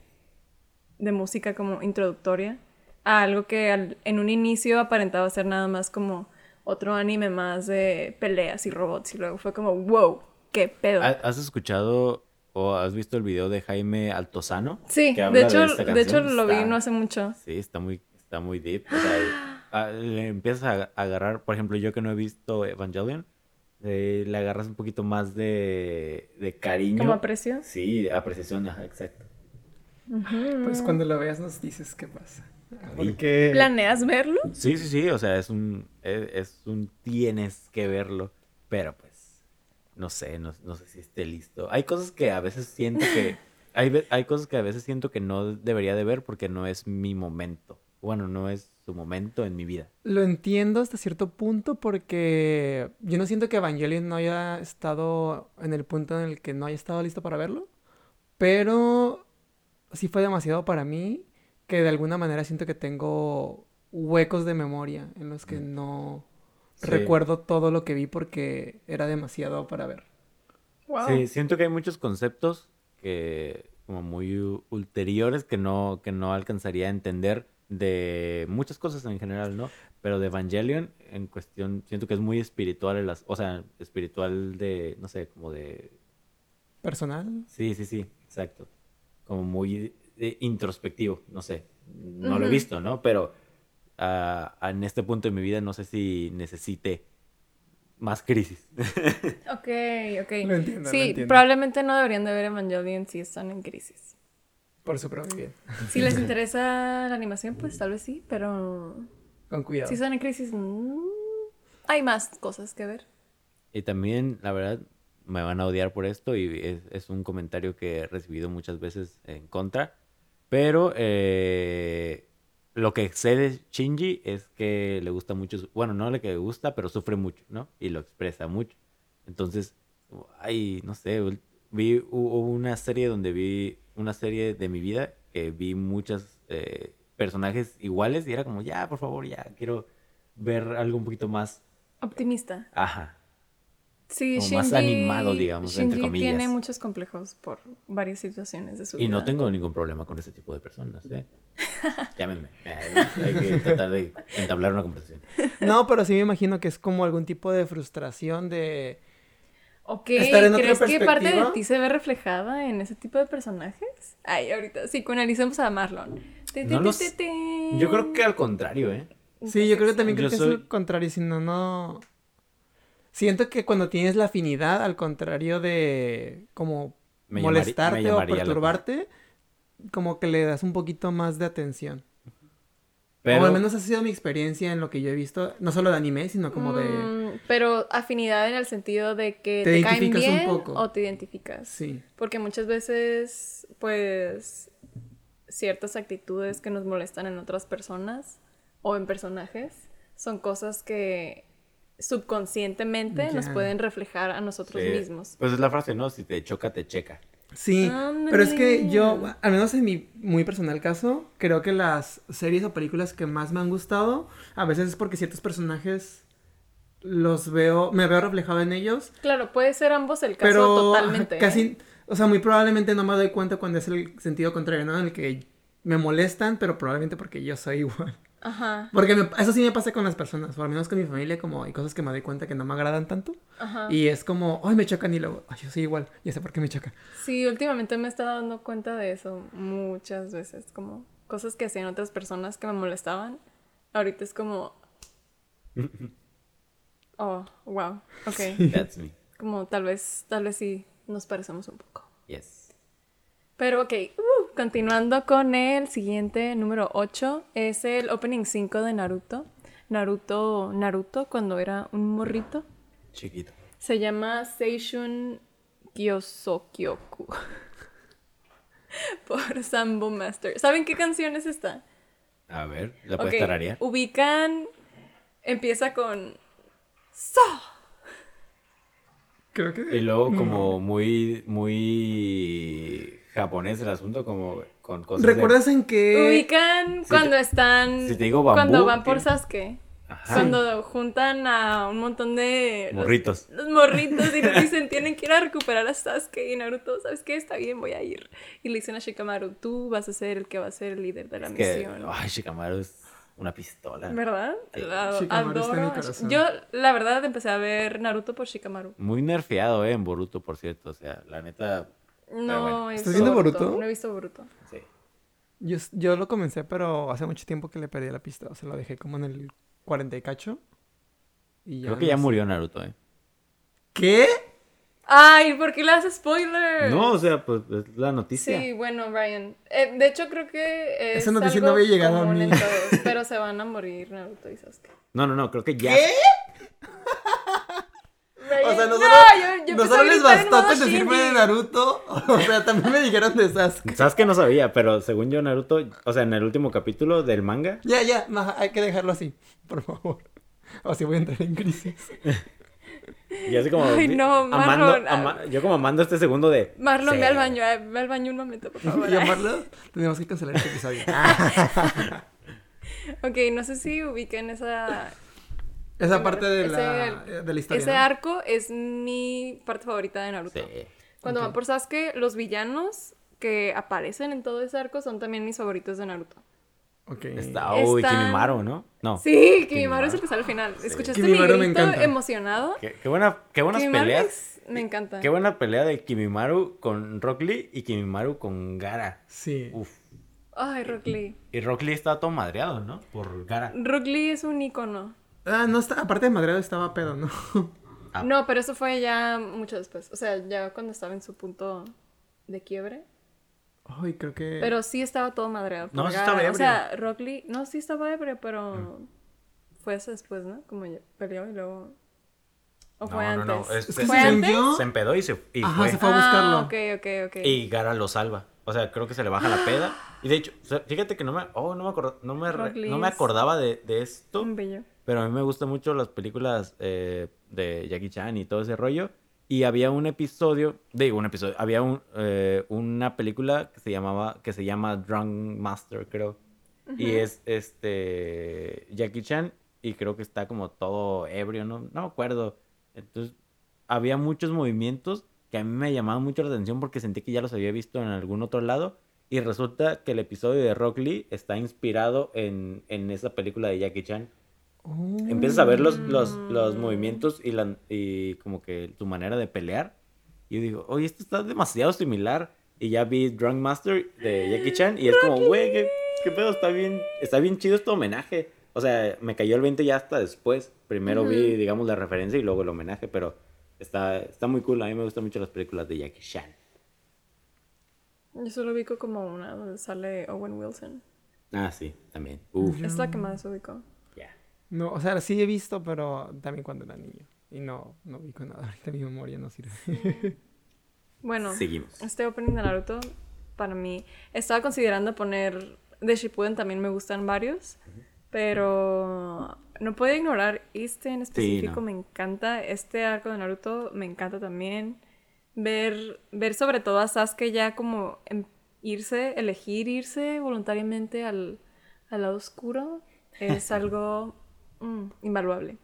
de música como introductoria a algo que al- en un inicio aparentaba ser nada más como otro anime más de peleas y robots y luego fue como, wow, qué pedo. ¿Ha- ¿Has escuchado o has visto el video de Jaime Altozano? Sí, que de hecho, de hecho lo vi no hace mucho. Sí, está muy, está muy deep. O sea, [GASPS] ah, le empiezas a, a agarrar, por ejemplo, yo que no he visto Evangelion, eh, le agarras un poquito más de, de cariño. ¿Como aprecio? Sí, apreciación, ajá, exacto. Pues cuando lo veas nos dices qué pasa. Porque ¿Planeas verlo? Sí, sí, sí, o sea, es un, es, es un tienes que verlo, pero pues, no sé, no, no sé si esté listo. Hay cosas que a veces siento que, [LAUGHS] hay, hay cosas que a veces siento que no debería de ver porque no es mi momento. Bueno, no es su momento en mi vida. lo entiendo hasta cierto punto porque yo no siento que Evangelion no haya estado en el punto en el que no haya estado listo para verlo, pero sí fue demasiado para mí que de alguna manera siento que tengo huecos de memoria en los que no Sí. recuerdo todo lo que vi porque era demasiado para ver. Wow. Sí, siento que hay muchos conceptos que como muy ulteriores que no, que no alcanzaría a entender de muchas cosas en general, ¿no? Pero de Evangelion en cuestión, siento que es muy espiritual, el as- o sea, espiritual de, no sé, como de... Personal. Sí, sí, sí, exacto. Como muy eh, introspectivo, no sé. No lo he visto, ¿no? Pero ah, en este punto de mi vida no sé si necesite más crisis. [LAUGHS] Ok, ok. Lo entiendo, lo sí, entiendo. probablemente no deberían de ver Evangelion si están en crisis. Por su propio bien. Si les [LAUGHS] interesa la animación, pues tal vez sí, pero Con cuidado. si están en crisis, mm, hay más cosas que ver. Y también, la verdad, me van a odiar por esto y es, es un comentario que he recibido muchas veces en contra. Pero eh, lo que sé de Shinji es que le gusta mucho, bueno, no le que le gusta, pero sufre mucho, ¿no? Y lo expresa mucho. Entonces, ay, no sé, vi, hu- hubo una serie donde vi, una serie de mi vida que vi muchos personajes iguales y era como, ya, por favor, ya, quiero ver algo un poquito más, Optimista. ajá, Sí, Como más animado, digamos, entre comillas. tiene muchos complejos por varias situaciones de su Y vida. no tengo ningún problema con ese tipo de personas, ¿eh? [LAUGHS] Llámenme. Eh, Hay que tratar de entablar una conversación. No, pero sí me imagino que es como algún tipo de frustración de... Ok, Estar en otra ¿crees que parte de ti se ve reflejada en ese tipo de personajes? Ay, ahorita, sí, analicemos a Marlon. No. Yo creo que al contrario, ¿eh? Sí, yo creo que también creo Yo que soy- es lo contrario, si no, no... Siento que cuando tienes la afinidad, al contrario de como Me molestarte me o perturbarte, como que le das un poquito más de atención. Pero O al menos ha sido mi experiencia en lo que yo he visto, no solo de anime, sino como de... Mm, pero afinidad en el sentido de que Te te, caen identificas un bien poco. o te identificas. Sí. Porque muchas veces, pues, ciertas actitudes que nos molestan en otras personas o en personajes son cosas que subconscientemente nos pueden reflejar a nosotros Sí. mismos. Pues es la frase, ¿no? Si te choca, te checa. Sí, pero es que yo, al menos en mi muy personal caso, creo que las series o películas que más me han gustado, a veces es porque ciertos personajes los veo, me veo reflejado en ellos, Claro, puede ser ambos el caso pero totalmente. ¿eh? casi, o sea, muy probablemente no me doy cuenta cuando es el sentido contrario, ¿no? En el que me molestan, pero probablemente porque yo soy [LAUGHS] igual. Ajá, Porque me- eso sí me pasa con las personas, o al menos con mi familia, como hay cosas que me doy cuenta que no me agradan tanto. ajá. Y es como, ay, me chocan y luego, ay, yo soy igual, ya sé por qué me choca. Sí, últimamente me he estado dando cuenta de eso muchas veces, como cosas que hacían otras personas que me molestaban. Ahorita es como... [LAUGHS] Oh, wow, ok. That's me. Como tal vez, tal vez sí nos parecemos un poco. Yes. Pero ok, uh, continuando con el siguiente, número 8, es el opening 5 de Naruto. Naruto, Naruto cuando era un morrito. Chiquito. Se llama Seishun Gyosokyoku. [LAUGHS] Por Sambo Master. ¿Saben qué canción es esta? A ver, ¿la puedes Ok, tararear? Ubican. Empieza con. So. Creo que... Y luego como muy, muy japonés el asunto, como con cosas de- ¿Recuerdas en qué...? Ubican si cuando te- están. si te digo bambú, Cuando van por. Sasuke. Ajá. Cuando juntan a un montón de. los- Morritos. Los, morritos y les dicen, tienen que ir a recuperar a Sasuke y Naruto, ¿sabes qué? Está bien, voy a ir. Y le dicen a Shikamaru, tú vas a ser el que va a ser el líder de la Es que, misión. ay, Shikamaru es una pistola. ¿Verdad? Sí. La Shikamaru está en mi adoro. corazón. Yo, la verdad, empecé a ver Naruto por Shikamaru. Muy nerfeado, eh, en Boruto, por cierto. O sea, la neta, No, bueno. ¿Estás viendo Boruto? No he visto Boruto. sí. Yo, yo lo comencé, pero hace mucho tiempo que le perdí la pista. O sea, lo dejé como en el 40 y cacho. Y Creo que ya sé. murió Naruto, eh. ¿Qué? Ay, ¿por qué le haces spoiler? No, o sea, pues es la noticia. Sí, bueno, Brian. Eh, de hecho, creo que es Esa noticia algo no había llegado a mí. todos, [LAUGHS] pero se van a morir Naruto y Sasuke. No, no, no, creo que ya. Brian, O sea, no, nosotros, yo- nosotros les bastó con decirme de. Naruto. [LAUGHS] O sea, también me dijeron de Sasuke. Sabes que no sabía, pero según yo, Naruto, o sea, en el último capítulo del manga, Ya, ya, no, hay que dejarlo así, por favor. O si voy a entrar en crisis. y así como. Ay, no, amando, Marlon, ama- yo como amando este segundo de. Marlon, sí. ve al baño, eh, ve al baño un momento, por [LAUGHS] favor. Y llamarlo, tenemos que cancelar este episodio. [LAUGHS] ok, no sé si ubiquen esa... Esa parte de la, ese- de la historia. Ese ¿no? arco es mi parte favorita de Naruto. Sí. Cuando Ok. van por Sasuke, los villanos que aparecen en todo ese arco son también mis favoritos de Naruto. Ok. Está, uy, Están- Kimimaro, ¿no? No. Sí, Kimimaro es el que sale al final. Sí. ¿Escuchaste Kimimaro mi me grito encanta. emocionado? Qué, qué buena, qué buenas Kimimaro peleas. es- me encanta. Qué buena pelea de Kimimaru con Rock Lee y Kimimaru con Gara. Sí. Uf. Ay, Rock Lee. Y Rock Lee está todo madreado, ¿no? Por Gara. Rock Lee es un icono. Ah, no está, aparte de Madreado estaba pedo, ¿no? [LAUGHS] Ah. No, pero eso fue ya mucho después. O sea, ya cuando estaba en su punto de quiebre. Ay, creo que. Pero sí estaba todo madreado. No, sí estaba O ebrio. sea, Rock Lee. No, sí estaba ebrio, pero. Fue eso después, ¿no? Como ya peleó y luego. ¿O fue No, no, antes? no, es- Es que ¿Fue antes? Se empedó y se, y Ajá, fue. se fue a buscarlo. Ah, ok, ok, ok. Y Gara lo salva. O sea, creo que se le baja la peda. Y de hecho, o sea, fíjate que no me, oh, no me, acord- no me, re- no me acordaba de, de esto. Un bello. Pero a mí me gustan mucho las películas eh, de Jackie Chan y todo ese rollo. Y había un episodio, digo un episodio, había un, eh, una película que se llamaba, que se llama Drunk Master, creo. Y es este Jackie Chan y creo que está como todo ebrio, no, no me acuerdo. Entonces, había muchos movimientos que a mí me llamaban mucho la atención porque sentí que ya los había visto en algún otro lado. Y resulta que el episodio de Rock Lee está inspirado en, en esa película de Jackie Chan. Oh. Empiezas a ver los, los, los movimientos y, la, y como que tu manera de pelear. Y yo digo, oye, esto está demasiado similar. Y ya vi Drunk Master de Jackie Chan y es como, güey, ¿qué, qué pedo? Está bien, está bien chido este homenaje. O sea, me cayó el 20 ya hasta después. Primero vi, digamos, la referencia y luego el homenaje, pero está, está muy cool. A mí me gustan mucho las películas de Jackie Chan. Yo solo ubico como una donde sale Owen Wilson. Ah, sí, también. Uf, Es la que más ubico. ya. No, o sea, sí he visto, pero también cuando era niño. Y no, no vi con nada. Ahorita mi memoria no sirve. [LAUGHS] Bueno, Seguimos. este opening de Naruto, para mí, estaba considerando poner de Shippuden, también me gustan varios, Pero no puedo ignorar este en específico, no. me encanta. Este arco de Naruto me encanta también. Ver, ver sobre todo a Sasuke ya como en- irse, elegir irse voluntariamente al, al lado oscuro es [LAUGHS] algo mm, invaluable.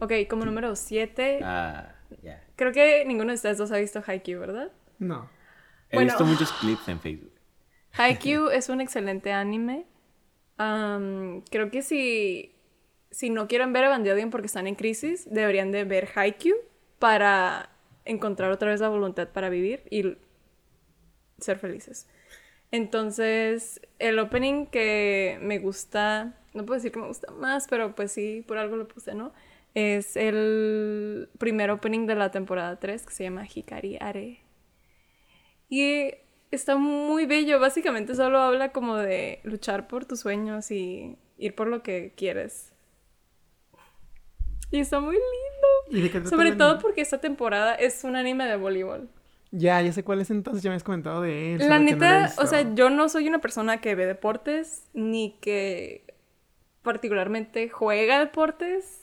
Ok, como número 7, Ah, ya. creo que ninguno de ustedes dos ha visto Haikyuu, ¿verdad? No. He Bueno. visto muchos clips en Facebook. Haikyuu [LAUGHS] es un excelente anime. Am, creo que si, si no quieren ver Evangelion porque están en crisis, deberían de ver Haikyuu para encontrar otra vez la voluntad para vivir y ser felices. Entonces, el opening que me gusta, no puedo decir que me gusta más, pero pues sí, por algo lo puse, ¿no? Es el primer opening de la temporada 3 que se llama Hikari Are. Y está muy bello. Básicamente solo habla como de luchar por tus sueños y ir por lo que quieres. Y está muy lindo. ¿Y de qué trata Sobre todo porque esta temporada es un anime de voleibol. Ya, ya sé cuál es entonces, ya me has comentado de él. La no neta, visto. o sea, yo no soy una persona que ve deportes ni que particularmente juega deportes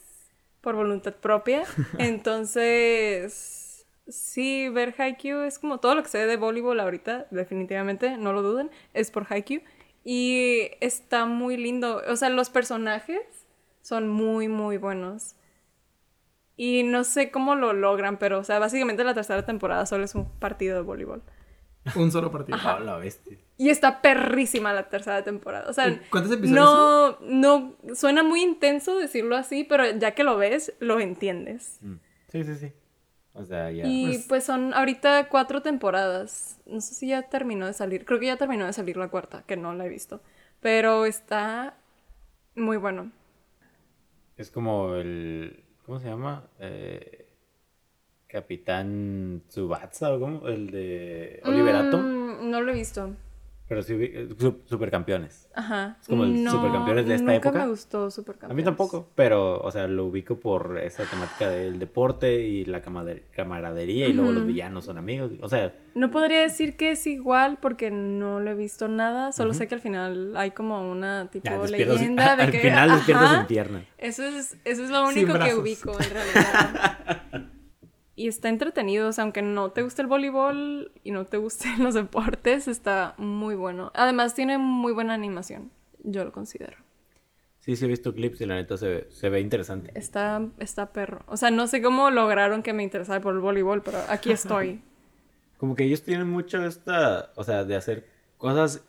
por voluntad propia. [LAUGHS] Entonces, sí, ver Haikyuu es como todo lo que sé de voleibol ahorita, definitivamente, no lo duden, es por Haikyuu. Y está muy lindo. O sea, los personajes son muy, muy buenos. Y no sé cómo lo logran, pero, o sea, básicamente la tercera temporada solo es un partido de voleibol. Un solo partido. Ah, la bestia. Y está perrísima la tercera temporada. O sea, ¿Y cuántos episodios no, no, suena muy intenso decirlo así, pero ya que lo ves, lo entiendes. Mm. Sí, sí, sí. O sea, ya. Y Pues- pues son ahorita cuatro temporadas. No sé si ya terminó de salir. Creo que ya terminó de salir la cuarta, que no la he visto. Pero está muy bueno. Es como el. ¿Cómo se llama? Eh, Capitán Tsubasa o cómo? El de Oliver Atom. Mm, no lo he visto. Pero sí, eh, su- supercampeones. Ajá. Es como el Supercampeones de esta nunca época. me gustó A Supercampeones. mí tampoco, pero, o sea, lo ubico por esa temática del deporte y la camaradería y luego los villanos son amigos. O sea, No podría decir que es igual porque no lo he visto nada. Solo sé que al final hay como una tipo ya leyenda de [LAUGHS] al que. final despiertas en pierna. Eso es, eso es lo Sin único que ubico en realidad. [LAUGHS] y está entretenido, o sea, aunque no te guste el voleibol y no te gusten [LAUGHS] los deportes, está muy bueno. Además tiene muy buena animación, yo lo considero. Sí, sí he visto clips y la neta se, ve- se ve interesante. Está, está perro. O sea, no sé cómo lograron que me interesara por el voleibol, pero aquí [LAUGHS] estoy. Como que ellos tienen mucho esta, o sea, de hacer cosas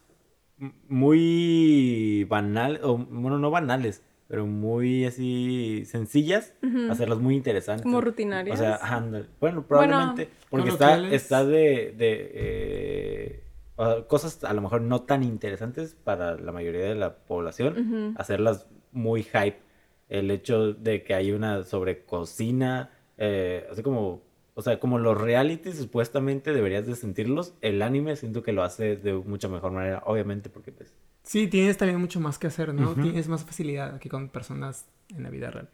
muy banales, o bueno, no banales, pero muy así sencillas, hacerlas muy interesantes. Como rutinarias. O sea, ándale. bueno, probablemente, porque está, de, de eh, o sea, cosas a lo mejor no tan interesantes para la mayoría de la población, hacerlas muy hype. El hecho de que hay una sobre cocina, eh, así como, o sea, como los realities supuestamente deberías de sentirlos, el anime siento que lo hace de mucha mejor manera, obviamente, porque pues Sí, tienes también mucho más que hacer, ¿no? Tienes más facilidad que con personas en la vida real.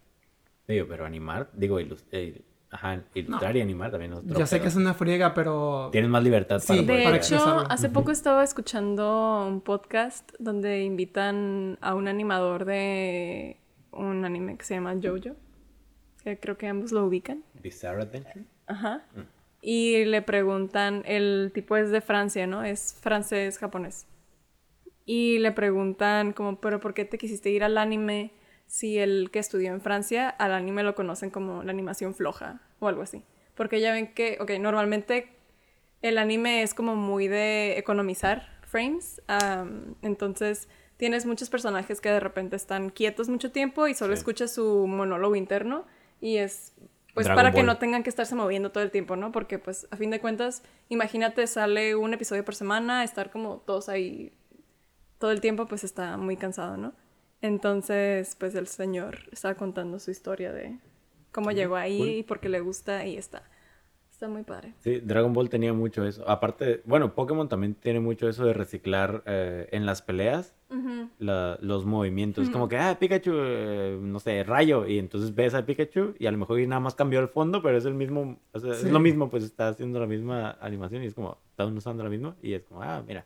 Digo, pero animar, digo, eh, ajá, ilustrar y animar también es otro Ya sé pedo. que es una friega, pero... Tienes más libertad Sí, para de poder De para hecho, expresarlo. hace poco estaba escuchando un podcast donde invitan a un animador de un anime que se llama Jojo, que creo que ambos lo ubican. Bizarre Adventure. Ajá. Y le preguntan, el tipo es de Francia, ¿no? Es francés-japonés. Y le preguntan como, pero ¿por qué te quisiste ir al anime si el que estudió en Francia, al anime lo conocen como la animación floja o algo así? Porque ya ven que, ok, normalmente el anime es como muy de economizar frames, am, entonces tienes muchos personajes que de repente están quietos mucho tiempo y solo Sí. escuchas su monólogo interno y es pues Dragon para que Ball. no tengan que estarse moviendo todo el tiempo, ¿no? Porque pues a fin de cuentas, imagínate sale un episodio por semana, estar como todos ahí todo el tiempo pues está muy cansado, ¿no? Entonces pues el señor estaba contando su historia de cómo llegó ahí cool. y por qué le gusta y está. Está muy padre. Sí, Dragon Ball tenía mucho eso. Aparte, bueno, Pokémon también tiene mucho eso de reciclar eh, en las peleas la- los movimientos. Es como que, ah, Pikachu, eh, no sé, rayo. Y entonces ves a Pikachu y a lo mejor nada más cambió el fondo, pero es el mismo, o sea, Sí. es lo mismo, pues está haciendo la misma animación y es como, están usando la misma. Y es como, ah, mira,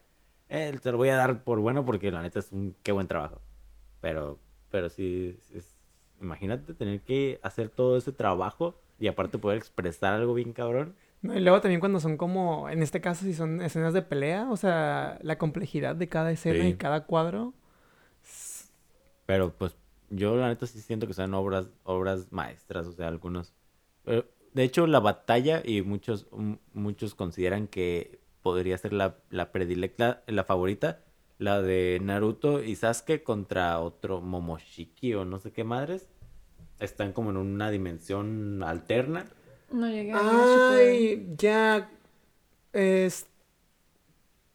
eh, te lo voy a dar por bueno porque la neta es un qué buen trabajo. Pero pero sí, es- imagínate tener que hacer todo ese trabajo y aparte poder expresar algo bien cabrón. No, y luego también cuando son como, en este caso, si son escenas de pelea, o sea, la complejidad de cada escena Sí. y cada cuadro. Pero pues yo la neta sí siento que son obras, obras maestras, o sea, algunos. Pero, de hecho, la batalla, y muchos, muchos consideran que podría ser la, la predilecta, la favorita, la de Naruto y Sasuke contra otro Momoshiki o no sé qué madres. Están como en una dimensión alterna. No llegué a. Ay, ya. Es.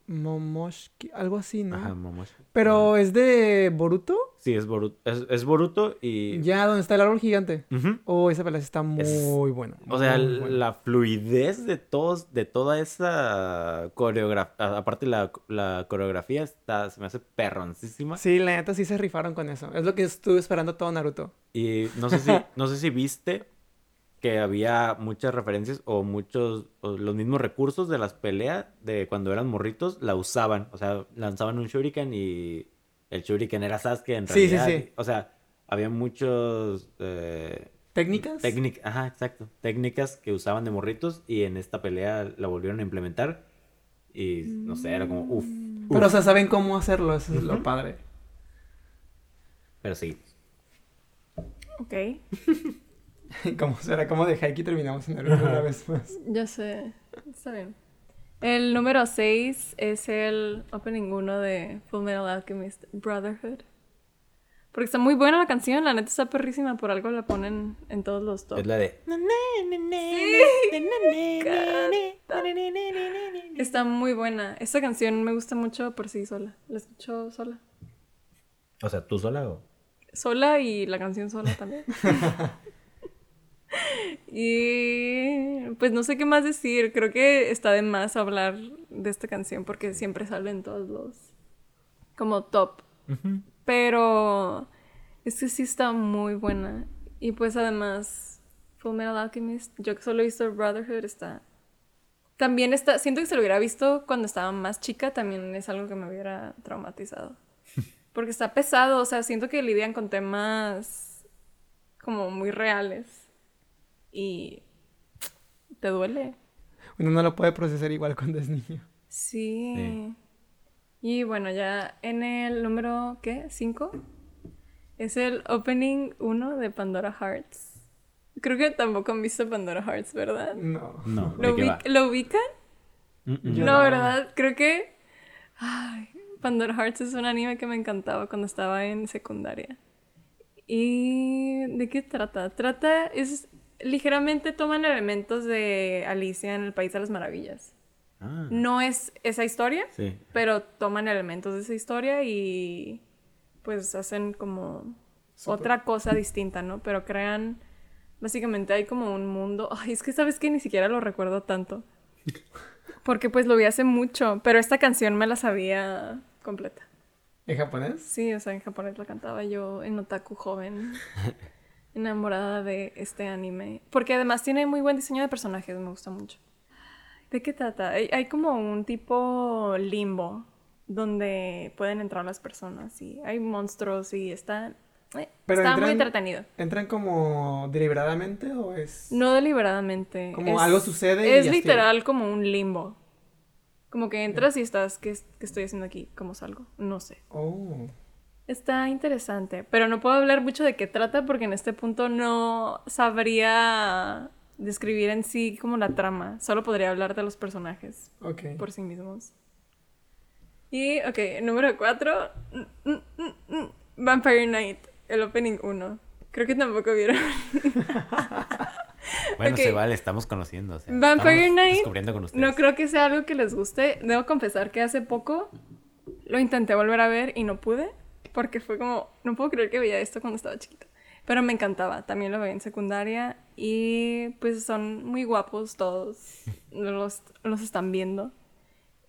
Momoshiki, algo así, ¿no? Ajá, Momoshiki. Pero es de Boruto. Sí, es Boruto, es, es Boruto y... Ya, donde está el árbol gigante. Ujú. Oh, esa pelea está muy Es- buena. O sea, buena. la fluidez de todos, de toda esa coreografía, aparte la, la coreografía está, se me hace perroncísima. Sí, la neta sí se rifaron con eso. Es lo que estuve esperando todo Naruto. Y no sé si, no sé si viste que había muchas referencias o muchos, o los mismos recursos de las peleas de cuando eran morritos, la usaban. O sea, lanzaban un shuriken y el shuriken era Sasuke en Sí, sí, realidad. sí. O sea, había muchos... eh, ¿Técnicas? Técnica, ajá, exacto. Técnicas que usaban de morritos y en esta pelea la volvieron a implementar. Y no sé, era como, uff. Pero, o sea, saben cómo hacerlo. Eso es lo padre. Pero sí. Ok, [LAUGHS] como será como de Haki terminamos en Naruto una vez más. ya sé. Está bien. El número 6 es el opening 1 de Full Metal Alchemist Brotherhood. Porque está muy buena la canción, la neta está perrísima, por algo la ponen en todos los tops. Es la de. Está muy buena. Esta canción me gusta mucho por sí sola. La escucho sola. O sea, ¿tú sola o? Sola y la canción sola también. [LAUGHS] y pues no sé qué más decir. Creo que está de más hablar de esta canción porque siempre sale en todos los como top. Pero es que sí está muy buena. Y pues además, Full Metal Alchemist, yo que solo he visto Brotherhood, está... También está, siento que se lo hubiera visto cuando estaba más chica, también es algo que me hubiera traumatizado. [LAUGHS] Porque está pesado, o sea, siento que lidian con temas como muy reales. Y te duele. Uno no lo puede procesar igual cuando es niño. Sí. Sí. Y bueno, ya en el número, ¿qué? ¿Cinco? Es el opening 1 de Pandora Hearts. Creo que tampoco han visto Pandora Hearts, ¿verdad? No. No. ¿Lo. ¿Lo ubican? Mm, mm. No. ¿verdad? Creo que... Ay, Pandora Hearts es un anime que me encantaba cuando estaba en secundaria. ¿Y de qué trata? Trata, es ligeramente toman elementos de Alicia en el País de las Maravillas. Ah, No es esa historia, sí. pero toman elementos de esa historia y pues hacen como otra cosa distinta, ¿no? Pero crean, básicamente hay como un mundo, [LAUGHS] ay, es que sabes que ni siquiera lo recuerdo tanto, [LAUGHS] porque pues lo vi hace mucho, pero esta canción me la sabía completa. ¿En japonés? Sí, o sea, en japonés la cantaba yo en otaku joven, [LAUGHS] enamorada de este anime, porque además tiene muy buen diseño de personajes, me gusta mucho. ¿De qué trata? Hay, hay como un tipo limbo donde pueden entrar las personas y hay monstruos y está, eh, Pero está muy entretenido. ¿Entran como deliberadamente o es...? No deliberadamente. Como algo sucede y Es ya literal como un limbo. Como que entras y estás, ¿qué, qué estoy haciendo aquí? ¿Cómo salgo? No sé. Oh. Está interesante, pero no puedo hablar mucho de qué trata porque en este punto no sabría describir en sí como la trama. Solo podría hablar de los personajes por sí mismos. Y, ok, número 4. [LAUGHS] Vampire Night, el opening 1. Creo que tampoco vieron. [LAUGHS] Bueno, Ok. se vale, estamos conociendo. o sea, Vampire estamos Night. Descubriendo con ustedes. No creo que sea algo que les guste. Debo confesar que hace poco lo intenté volver a ver y no pude. Porque fue como, no puedo creer que veía esto cuando estaba chiquita. Pero me encantaba. También lo veía en secundaria. Y pues son muy guapos todos. Los, los están viendo.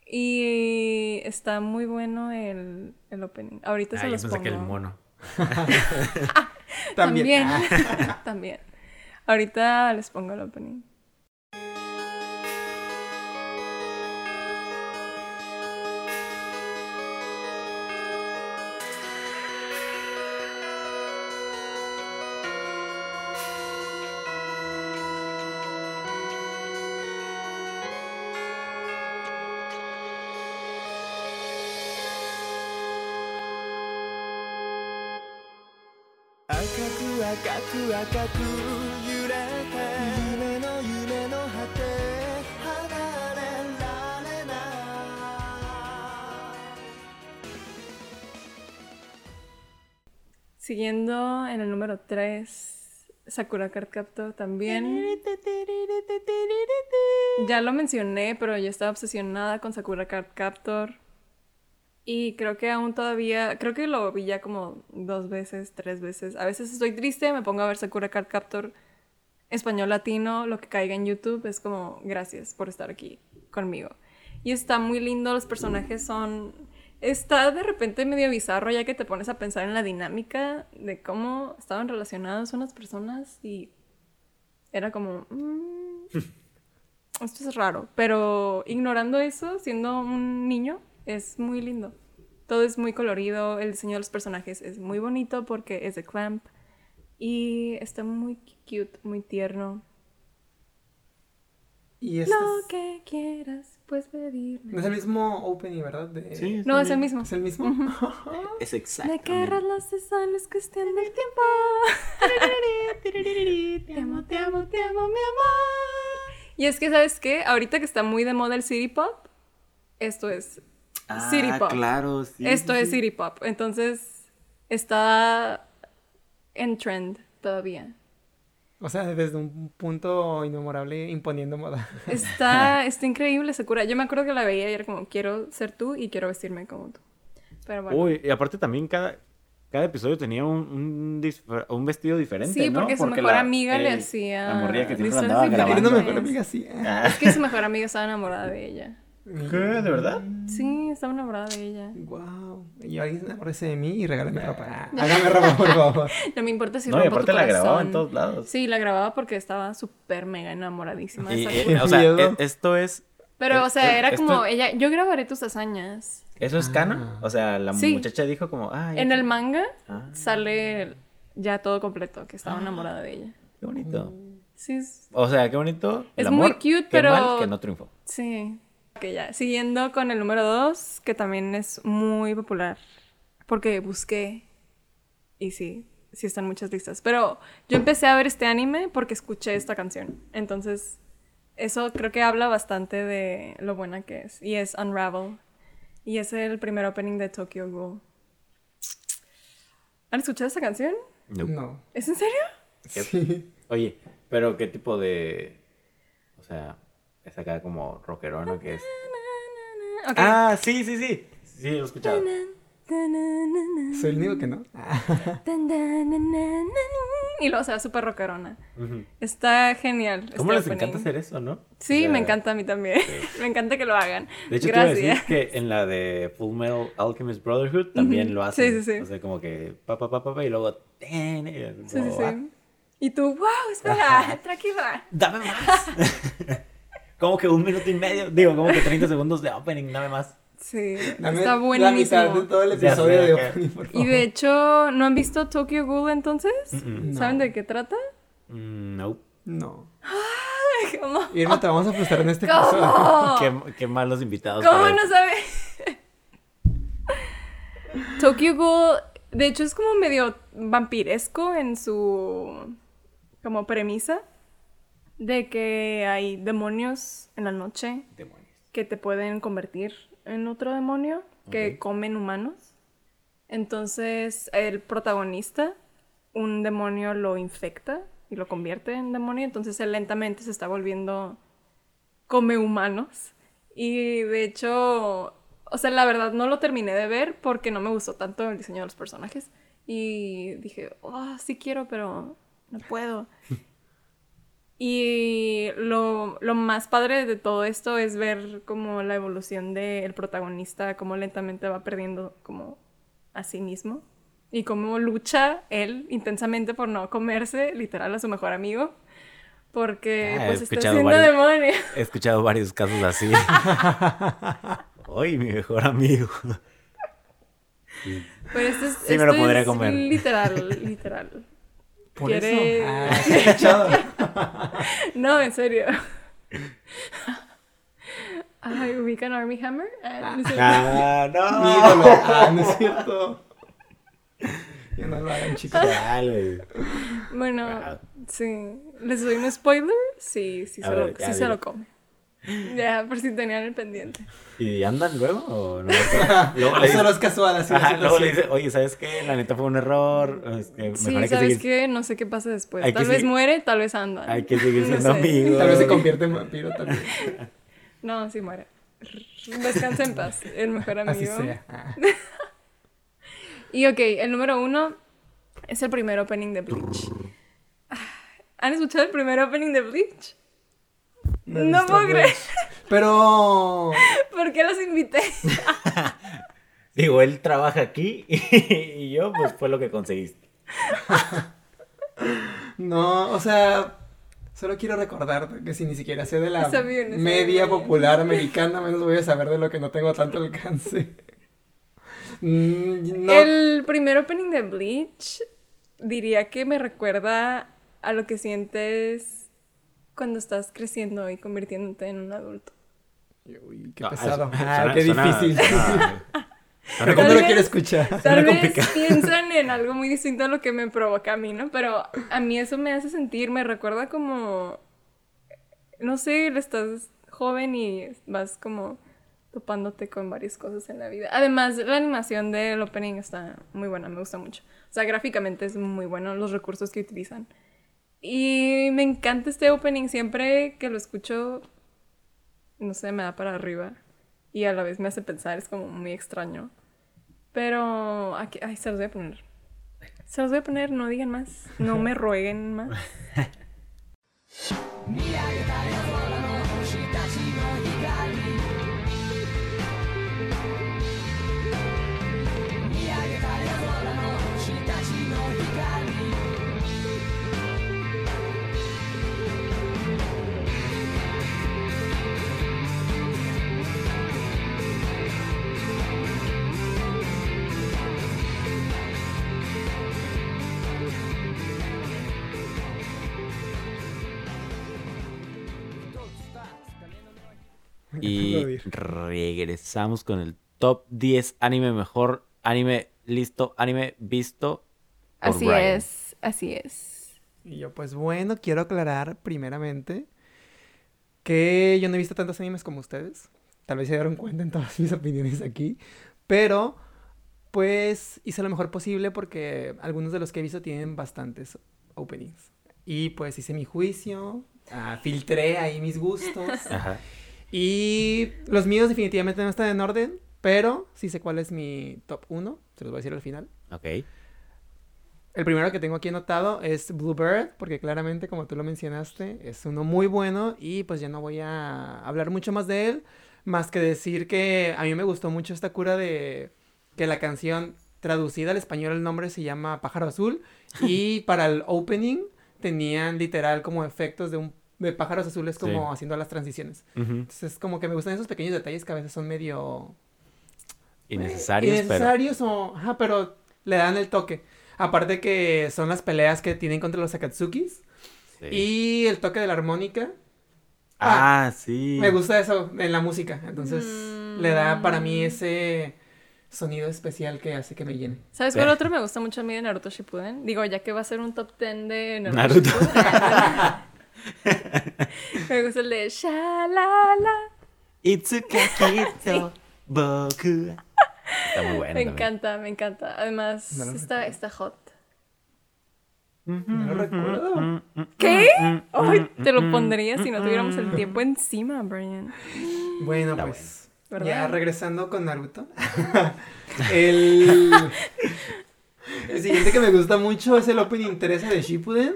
Y está muy bueno el, el opening. Ahorita Ah, se yo los pensé pongo. que el mono. También. [LAUGHS] Ah. También. [LAUGHS] También. Ahorita les pongo el opening.「Siguiendo en el número 3, Sakura Card Captor también. Ya lo mencioné, pero yo estaba obsesionada con Sakura Card Captor. Y creo que aún todavía, creo que lo vi ya como dos veces, tres veces. A veces estoy triste, me pongo a ver Sakura Card Captor español latino, lo que caiga en YouTube. Es como, gracias por estar aquí conmigo. Y está muy lindo, los personajes son... Está de repente medio bizarro ya que te pones a pensar en la dinámica de cómo estaban relacionadas unas personas y era como... mm, esto es raro, pero ignorando eso, siendo un niño, es muy lindo. Todo es muy colorido, el diseño de los personajes es muy bonito porque es de Clamp y está muy cute, muy tierno. Y este Lo que quieras, puedes pedirme. no es el mismo opening, ¿verdad? De- Sí, No, es el mismo. ¿Es el mismo? [LAUGHS] Es Me exacto. querrás las cesáreas, es cuestión del tiempo. [LAUGHS] te amo, te amo, te amo, mi amor. Y es que, ¿sabes qué? Ahorita que está muy de moda el City Pop, esto es City Pop. Ah, claro, sí. Esto sí, es sí. City Pop. Entonces, está en trend todavía. O sea, desde un punto inmemorable imponiendo moda. [LAUGHS] Está, está increíble Sakura. Yo me acuerdo que la veía y era como, quiero ser tú y quiero vestirme como tú. Pero bueno. Uy, y aparte también cada, cada episodio tenía un, un, un vestido diferente, Sí, ¿no? porque su mejor la- amiga le hacía La morrilla que siempre andaba grabando. amiga. ¿eh? Ah. Es que su mejor amiga estaba enamorada de ella. ¿Qué? ¿De verdad? Sí, estaba enamorada de ella. Wow. Y alguien enamórese de mí y regálame ropa. Ah, Hágame ropa, por favor. [LAUGHS] No me importa si No, y aparte la grababa en todos lados. Sí, la grababa porque estaba súper mega enamoradísima de Y, Sakura. eh, o sea, e- esto es... Pero, o sea, eh, era esto- como ella, yo grabaré tus hazañas. ¿Eso es canon? O sea, la Sí. muchacha dijo como... Ay, En el manga Ah. sale ya todo completo, que estaba enamorada de ella. Qué bonito. Sí, es- O sea, qué bonito. el Es muy amor, cute, qué pero- mal que no triunfó. sí. Ya. Siguiendo con el número 2, que también es muy popular. Porque busqué. Y sí, sí están muchas listas. Pero yo empecé a ver este anime porque escuché esta canción. Entonces, eso creo que habla bastante de lo buena que es. Y es Unravel. Y es el primer opening de Tokyo Ghoul. ¿Han escuchado esta canción? No. No. ¿Es en serio? Oye, pero ¿qué tipo de... O sea, es acá como rockerona que es... [LAUGHS] Ah, sí, sí, sí. Sí, lo he escuchado. Soy el único que no. [LAUGHS] Y luego se va súper rockerona. Ujú. Está genial. ¿Cómo este les encanta hacer eso, no? Sí, O sea, me encanta a mí también. [LAUGHS] me encanta que lo hagan. De hecho, te iba a Gracias. decir que en la de Full Metal Alchemist Brotherhood también lo hacen. Sí, sí, sí. O sea, como que pa, pa, pa, pa, pa, y luego... ten, y Sí, sí, como, ah, sí. Y tú, wow, espera, tranquila. Dame más. Como que un minuto y medio. Digo, como que 30 segundos de opening, dame más. Sí, dame está La mitad de buenísimo. todo el episodio de opening, por Y favor. de hecho, ¿no han visto Tokyo Ghoul entonces? ¿Saben No. de qué trata? Mm, no. No. ¿Cómo? Irma, te vamos a frustrar en este episodio. ¿Cómo? Qué, qué malos invitados. ¿Cómo no esto. sabe? Tokyo Ghoul, de hecho, es como medio vampiresco en su como premisa de que hay demonios en la noche Demonios. que te pueden convertir en otro demonio que comen humanos. Entonces, el protagonista, un demonio lo infecta y lo convierte en demonio, entonces él lentamente se está volviendo come humanos. Y de hecho, o sea, la verdad no lo terminé de ver porque no me gustó tanto el diseño de los personajes. Y dije, oh, sí quiero, pero no puedo. [LAUGHS] Y lo, lo más padre de todo esto es ver como la evolución del protagonista, cómo lentamente va perdiendo como a sí mismo. Y cómo lucha él intensamente por no comerse literal a su mejor amigo. Porque Ah, he pues está siendo varios- demonio. [LAUGHS] He escuchado varios casos así. [LAUGHS] Hoy mi mejor amigo. Pero esto es, Sí, me lo esto podría es comer. literal, literal. Por Quiere- eso. Ah. [LAUGHS] [LAUGHS] No, en serio. Ay, ubican Army Hammer. Ah, no. Ah, no. ídolo. [LAUGHS] Ah, no es cierto. Ya no lo hagan, chicos. Chale. Bueno, Wow. sí. ¿Les doy un spoiler? Sí, sí, A se, ver, lo, sí se lo come. [LAUGHS] Ya, por si tenían el pendiente. ¿Y andan luego o no? [LAUGHS] Luego le Solo dice, es casual así. ajá, luego le dice, oye, ¿sabes qué? La neta fue un error. este, mejor Sí, hay que ¿sabes seguir, qué? No sé qué pasa después. Hay que Tal vez seguir- muere, tal vez andan. hay que seguir No siendo sé. amigos. Tal vez se convierte en vampiro también. [LAUGHS] No, sí muere. Descansa en paz, el mejor amigo. Así sea. Ah. Y ok, el número uno es el primer opening de Bleach. Ah, ¿Han escuchado el primer opening de Bleach? Me No puedo creer. Pero. [LAUGHS] ¿Por qué los invité? [LAUGHS] Digo, él trabaja aquí [LAUGHS] y yo, pues fue lo que conseguiste. No, o sea. Solo quiero recordar que si ni siquiera sé de la bien, media popular americana, menos voy a saber de lo que no tengo tanto alcance. Mm, no, El primer opening de Bleach diría que me recuerda a lo que sientes cuando estás creciendo y convirtiéndote en un adulto. Uy, qué pesado. Ah, qué suena- difícil. Tal [LAUGHS] no lo vez- quiero escuchar. Tal vez piensan en algo muy distinto a lo que me provoca a mí, ¿no? Pero a mí eso me hace sentir, me recuerda como, no sé, estás joven y vas como topándote con varias cosas en la vida. Además, la animación del opening está muy buena, me gusta mucho. O sea, gráficamente es muy bueno los recursos que utilizan. Y me encanta este opening, siempre que lo escucho, no sé, me da para arriba. Y a la vez me hace pensar, es como muy extraño. Pero aquí, ay, se los voy a poner. Se los voy a poner, no digan más. No me [LAUGHS] rueguen más. [LAUGHS] [LAUGHS] Y regresamos con el top 10 anime mejor anime listo, anime visto. por Así Brian. es, así es. Y yo, pues bueno, quiero aclarar primeramente que yo no he visto tantos animes como ustedes. Tal vez se dieron cuenta en todas mis [LAUGHS] opiniones aquí. Pero, pues hice lo mejor posible porque algunos de los que he visto tienen bastantes openings. Y pues hice mi juicio, ah, filtré ahí mis gustos. Ajá. Y los míos definitivamente no están en orden, pero sí sé cuál es mi top 1. Se los voy a decir al final. Ok. El primero que tengo aquí anotado es Bluebird, porque claramente, como tú lo mencionaste, es uno muy bueno y pues ya no voy a hablar mucho más de él, más que decir que a mí me gustó mucho esta cura de que la canción traducida al español el nombre se llama Pájaro Azul y [LAUGHS] para el opening tenían literal como efectos de un de pájaros azules como Sí. haciendo las transiciones. Ujú. Entonces como que me gustan esos pequeños detalles que a veces son medio Innecesarios, innecesarios o ajá, pero le dan el toque. Aparte que son las peleas que tienen contra los Akatsukis sí. y el toque de la armónica. Ah, sí. Me gusta eso en la música, entonces Mm. le da para mí ese sonido especial que hace que me llene. ¿Sabes Sí. cuál otro me gusta mucho a mí de Naruto Shippuden? Digo, ya que va a ser un top 10 de Naruto, [LAUGHS] Naruto. Shippuden. [LAUGHS] [LAUGHS] me gusta el de Shalala. Itsukakito [LAUGHS] boku. Está muy bueno. Me también. encanta, me encanta. Además, No está, está hot. No lo recuerdo. ¿Qué? Ay, te lo pondría si no tuviéramos el tiempo encima, Brian. Bueno, Está pues ¿verdad? ya regresando con Naruto. [LAUGHS] el... el siguiente que me gusta mucho es el opening 13 de Shippuden,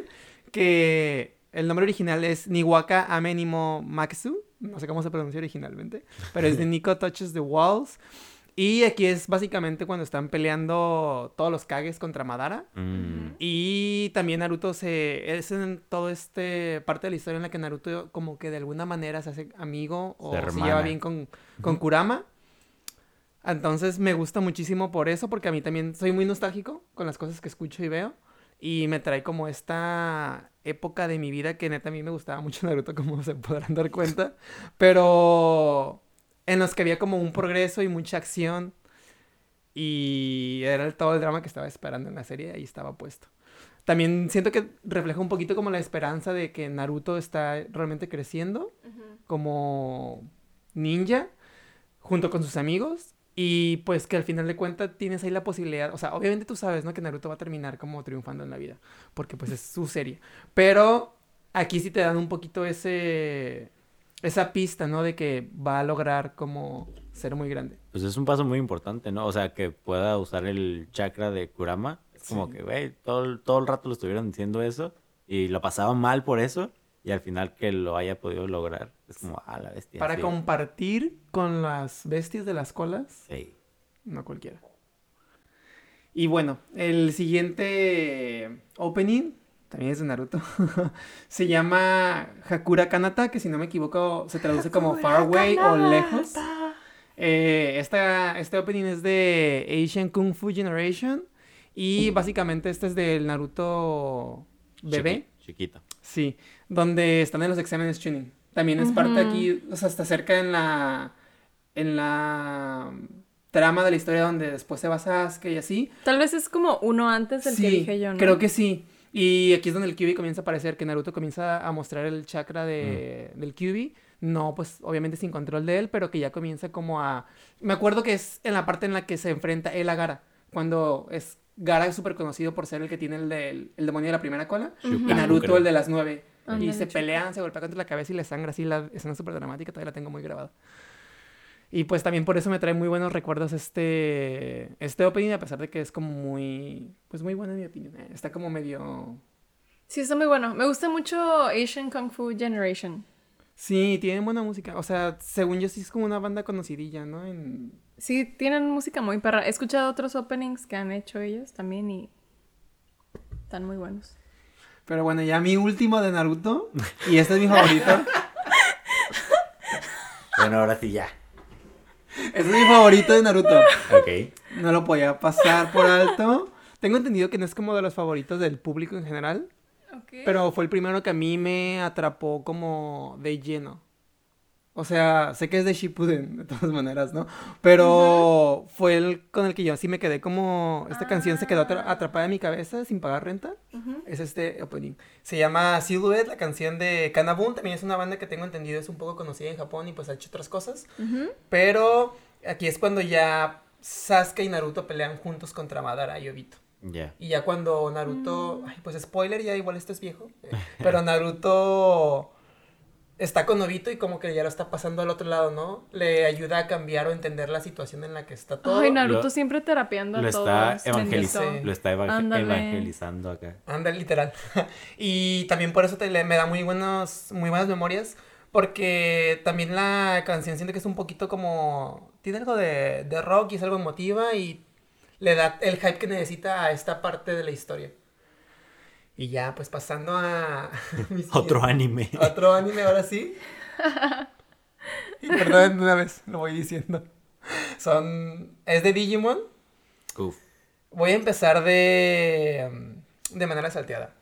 que el nombre original es Niwaka Amenimo Maxu, no sé cómo se pronuncia originalmente, pero es de [LAUGHS] Nico Touches the Walls. Y aquí es básicamente cuando están peleando todos los Kages contra Madara. Mm, Y también Naruto se... Es en todo este parte de la historia en la que Naruto como que de alguna manera se hace amigo o Se se, lleva bien con, con Kurama. Entonces me gusta muchísimo por eso, porque a mí también soy muy nostálgico con las cosas que escucho y veo. Y me trae como esta época de mi vida que neta a mí me gustaba mucho [LAUGHS] Naruto, como se podrán dar cuenta. Pero en los que había como un progreso y mucha acción. Y era el- todo el drama que estaba esperando en la serie, ahí estaba puesto. También siento que refleja un poquito como la esperanza de que Naruto está realmente creciendo como ninja junto con sus amigos y pues que al final de cuentas tienes ahí la posibilidad, o sea, obviamente tú sabes, ¿no? Que Naruto va a terminar como triunfando en la vida, porque pues es su serie, pero aquí sí te dan un poquito ese esa pista, ¿no? De que va a lograr como ser muy grande. Pues es un paso muy importante, ¿no? O sea, que pueda usar el chakra de Kurama. Es como que, güey, todo, el- todo el rato lo estuvieron diciendo eso y lo pasaban mal por eso y al final que lo haya podido lograr. Es como, ah, la bestia. Para sí. compartir con las bestias de las colas, Sí. no cualquiera. Y bueno, el siguiente opening también es de Naruto. [LAUGHS] se llama Hakura Kanata, que si no me equivoco se traduce como Far Away o lejos. Eh, esta, este opening es de Asian Kung Fu Generation. Y básicamente este es del Naruto bebé. Chiqui- chiquito. Sí, donde están en los exámenes tuning. También es parte aquí, o sea, está cerca en la en la trama de la historia donde después se va Sasuke y así. Tal vez es como uno antes del sí, que dije yo, ¿no? creo que sí. Y aquí es donde el Kyuubi comienza a aparecer, que Naruto comienza a mostrar el chakra de, del Kyuubi. No, pues obviamente sin control de él, pero que ya comienza como a... Me acuerdo que es en la parte en la que se enfrenta él a Gara. Cuando es Gara es súper conocido por ser el que tiene el, del- el demonio de la primera cola. Y Naruto el de las nueve. Y Ándale, se chupa. pelean, se golpean contra la cabeza y le sangra así. La escena súper dramática, todavía la tengo muy grabada. Y pues también por eso me trae muy buenos recuerdos este, este opening, a pesar de que es como muy, pues muy bueno en mi opinión. eh, Está como medio... Sí, está muy bueno. Me gusta mucho Asian Kung Fu Generation. Sí, tienen buena música. O sea, según yo sí es como una banda conocidilla, ¿no? En... Sí, tienen música muy perra. He escuchado otros openings que han hecho ellos también y están muy buenos. Pero bueno, ya mi último de Naruto. Y este es mi favorito. Bueno, ahora sí ya. Este es mi favorito de Naruto. Ok. No lo podía pasar por alto. Tengo entendido que no es como de los favoritos del público en general. Pero fue el primero que a mí me atrapó como de lleno. O sea, sé que es de Shippuden, de todas maneras, ¿no? Pero fue el con el que yo así me quedé como... Esta canción se quedó atra- atrapada en mi cabeza sin pagar renta. Es este opening. Se llama Silhouette, la canción de Kanabun. También es una banda que tengo entendido es un poco conocida en Japón y pues ha hecho otras cosas. Pero aquí es cuando ya Sasuke y Naruto pelean juntos contra Madara y Obito. Ya. Y ya cuando Naruto, ay, pues spoiler, ya igual esto es viejo, eh, [LAUGHS] pero Naruto está con Obito y como que ya lo está pasando al otro lado, ¿no? Le ayuda a cambiar o entender la situación en la que está todo. Ay, Naruto Lo- siempre terapiando a Lo todos. está, evangeliz- lo está evangel- Ándale. evangelizando acá. Anda, literal. [LAUGHS] y también por eso te, le- me da muy, buenos, muy buenas memorias, porque también la canción siento que es un poquito como... Tiene algo de, de rock y es algo emotiva y le da el hype que necesita a esta parte de la historia. Y ya, pues pasando a... [LAUGHS] Otro anime. Otro anime, ahora sí. [LAUGHS] Y perdón, de una vez lo voy diciendo. Son... Es de Digimon. Uf. Voy a empezar de, de manera salteada.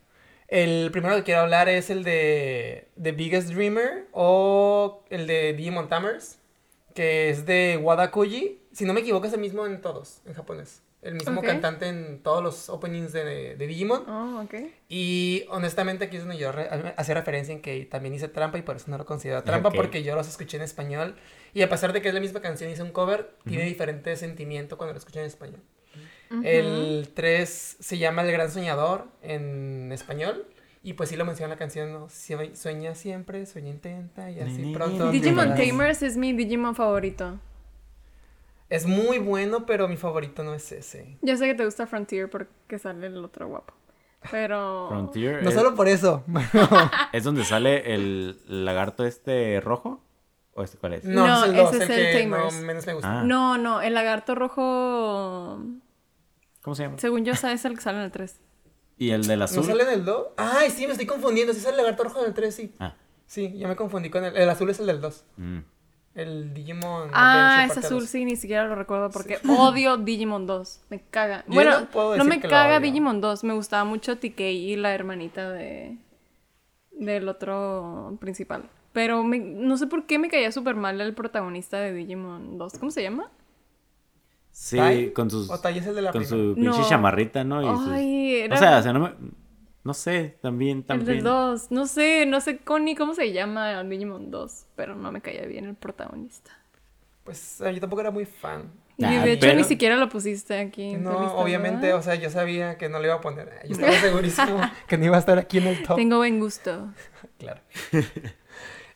El primero que quiero hablar es el de The Biggest Dreamer o el de Digimon Tamers, que es de Wada Koji. Si no me equivoco, es el mismo en todos, en japonés. El mismo Ok. cantante en todos los openings de, de Digimon. Oh, ok. Y honestamente aquí es donde yo re- hacía referencia en que también hice trampa y por eso no lo considero trampa Ok. porque yo los escuché en español y a pesar de que es la misma canción hice un cover, tiene diferente sentimiento cuando lo escuché en español. El 3 se llama El Gran Soñador en español y pues sí lo menciona en la canción, ¿no? Sueña siempre, sueña intenta y así Ni, ni, pronto. ni, Digimon. Tamers es mi Digimon favorito. Es muy bueno, pero mi favorito no es ese. Ya sé que te gusta Frontier porque sale el otro guapo. Pero. Frontier No es, solo por eso. [LAUGHS] es donde sale el lagarto este rojo. ¿O este cuál es? No, No, es el 2, ese el es el que no Tamers. menos me gusta. Ah. No, no, el lagarto rojo. ¿Cómo se llama? Según yo, [LAUGHS] es el que sale en el 3. ¿Y el del ¿No azul? sale en el 2? Ay, sí, me estoy confundiendo. Sí sale el lagarto rojo en el 3, sí. Ah. Sí, ya me confundí con el... El azul es el del 2. mm. El Digimon Ah, Adventure es azul, 2. sí, ni siquiera lo recuerdo porque odio Digimon 2. Me caga. Yo bueno, no puedo no decir me que lo caga odio. Digimon 2. Me gustaba mucho TK y la hermanita de del otro principal. Pero me- no sé por qué me caía súper mal el protagonista de Digimon 2. ¿Cómo se llama? Sí, ¿Tai? con sus. O es el de la con primera. su pinche No. chamarrita, ¿no? Y sus- Ay, era O sea, o sea, no me. No sé, también, el también. del 2. No sé, no sé con ni cómo se llama Digimon 2, pero no me caía bien el protagonista. Pues yo tampoco era muy fan. Y Ah, de hecho pero- ni siquiera lo pusiste aquí. en tu No, lista, obviamente, ¿verdad? o sea, yo sabía que no le iba a poner. [LAUGHS] Yo estaba segurísimo que no iba a estar aquí en el top. Tengo buen gusto. [LAUGHS] Claro.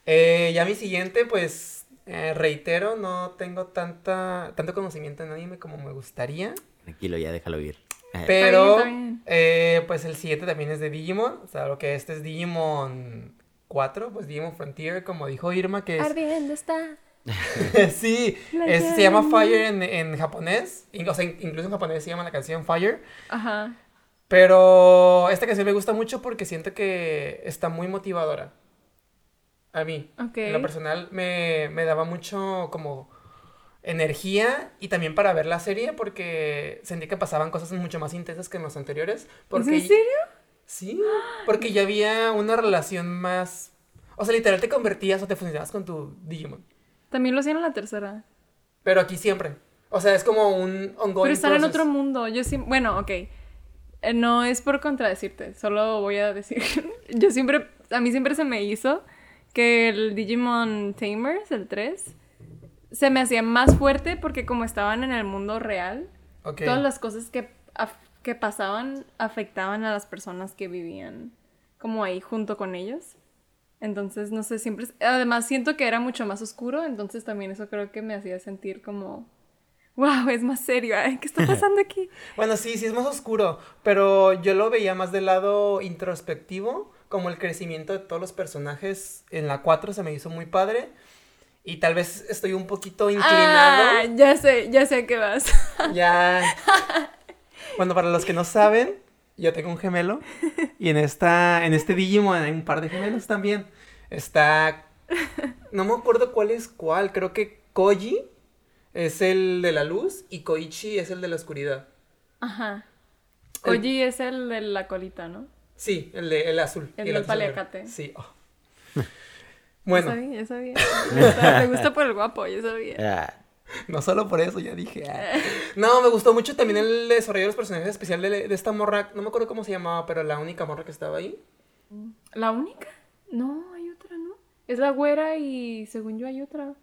Eh, ya mi siguiente, pues eh, reitero, no tengo tanta tanto conocimiento en anime como me gustaría. Tranquilo, ya déjalo ir. Eh, Pero, está bien. eh, pues el siguiente también es de Digimon. O sea, lo que este es Digimon 4, pues Digimon Frontier, como dijo Irma, que es... Ardiendo está. [LAUGHS] sí, [LAUGHS] es- se llama. Fire en, en japonés. in- O sea, in- incluso en japonés se llama la canción Fire. Ajá. Pero esta canción me gusta mucho porque siento que está muy motivadora. A mí. Ok. En lo personal me, me daba mucho como energía y también para ver la serie porque sentí que pasaban cosas mucho más intensas que en los anteriores. Porque, ¿Es en serio? Sí, porque ya había una relación más... O sea, literal te convertías o te funcionabas con tu Digimon. También lo hacían en la tercera. Pero aquí siempre. O sea, es como un ongoing Pero están en otro mundo. Yo sí, bueno, ok. Eh, No es por contradecirte, solo voy a decir. [LAUGHS] Yo siempre, a mí siempre se me hizo que el Digimon Tamers, el 3, se me hacía más fuerte porque como estaban en el mundo real, todas las cosas que, que pasaban afectaban a las personas que vivían como ahí junto con ellos. Entonces, no sé, siempre... Además, siento que era mucho más oscuro, entonces también eso creo que me hacía sentir como... Wow, es más serio, ¿eh? ¿qué está [LAUGHS] pasando aquí? Bueno, sí, sí es más oscuro, pero yo lo veía más del lado introspectivo, como el crecimiento de todos los personajes en la 4 se me hizo muy padre. Y tal vez estoy un poquito inclinado. Ah, ya sé, ya sé a qué vas. [LAUGHS] Ya. [LAUGHS] Bueno, para los que no saben, yo tengo un gemelo. Y en esta, en este Digimon hay un par de gemelos también. Está. No me acuerdo cuál es cuál. Creo que Koji es el de la luz y Koichi es el de la oscuridad. Ajá. El- Koji es el de la colita, ¿no? Sí, el, de, el azul. El y del paliacate. Sí. oh. Ya Bueno, sabía, ya sabía. Me gusta, me gusta por el guapo, ya sabía. ah, no solo por eso, ya dije. ah. No, me gustó mucho también el desarrollo de los personajes especial de, de esta morra. No me acuerdo cómo se llamaba, pero la única morra que estaba ahí. ¿La única? No, hay otra, ¿no? Es la güera y según yo hay otra.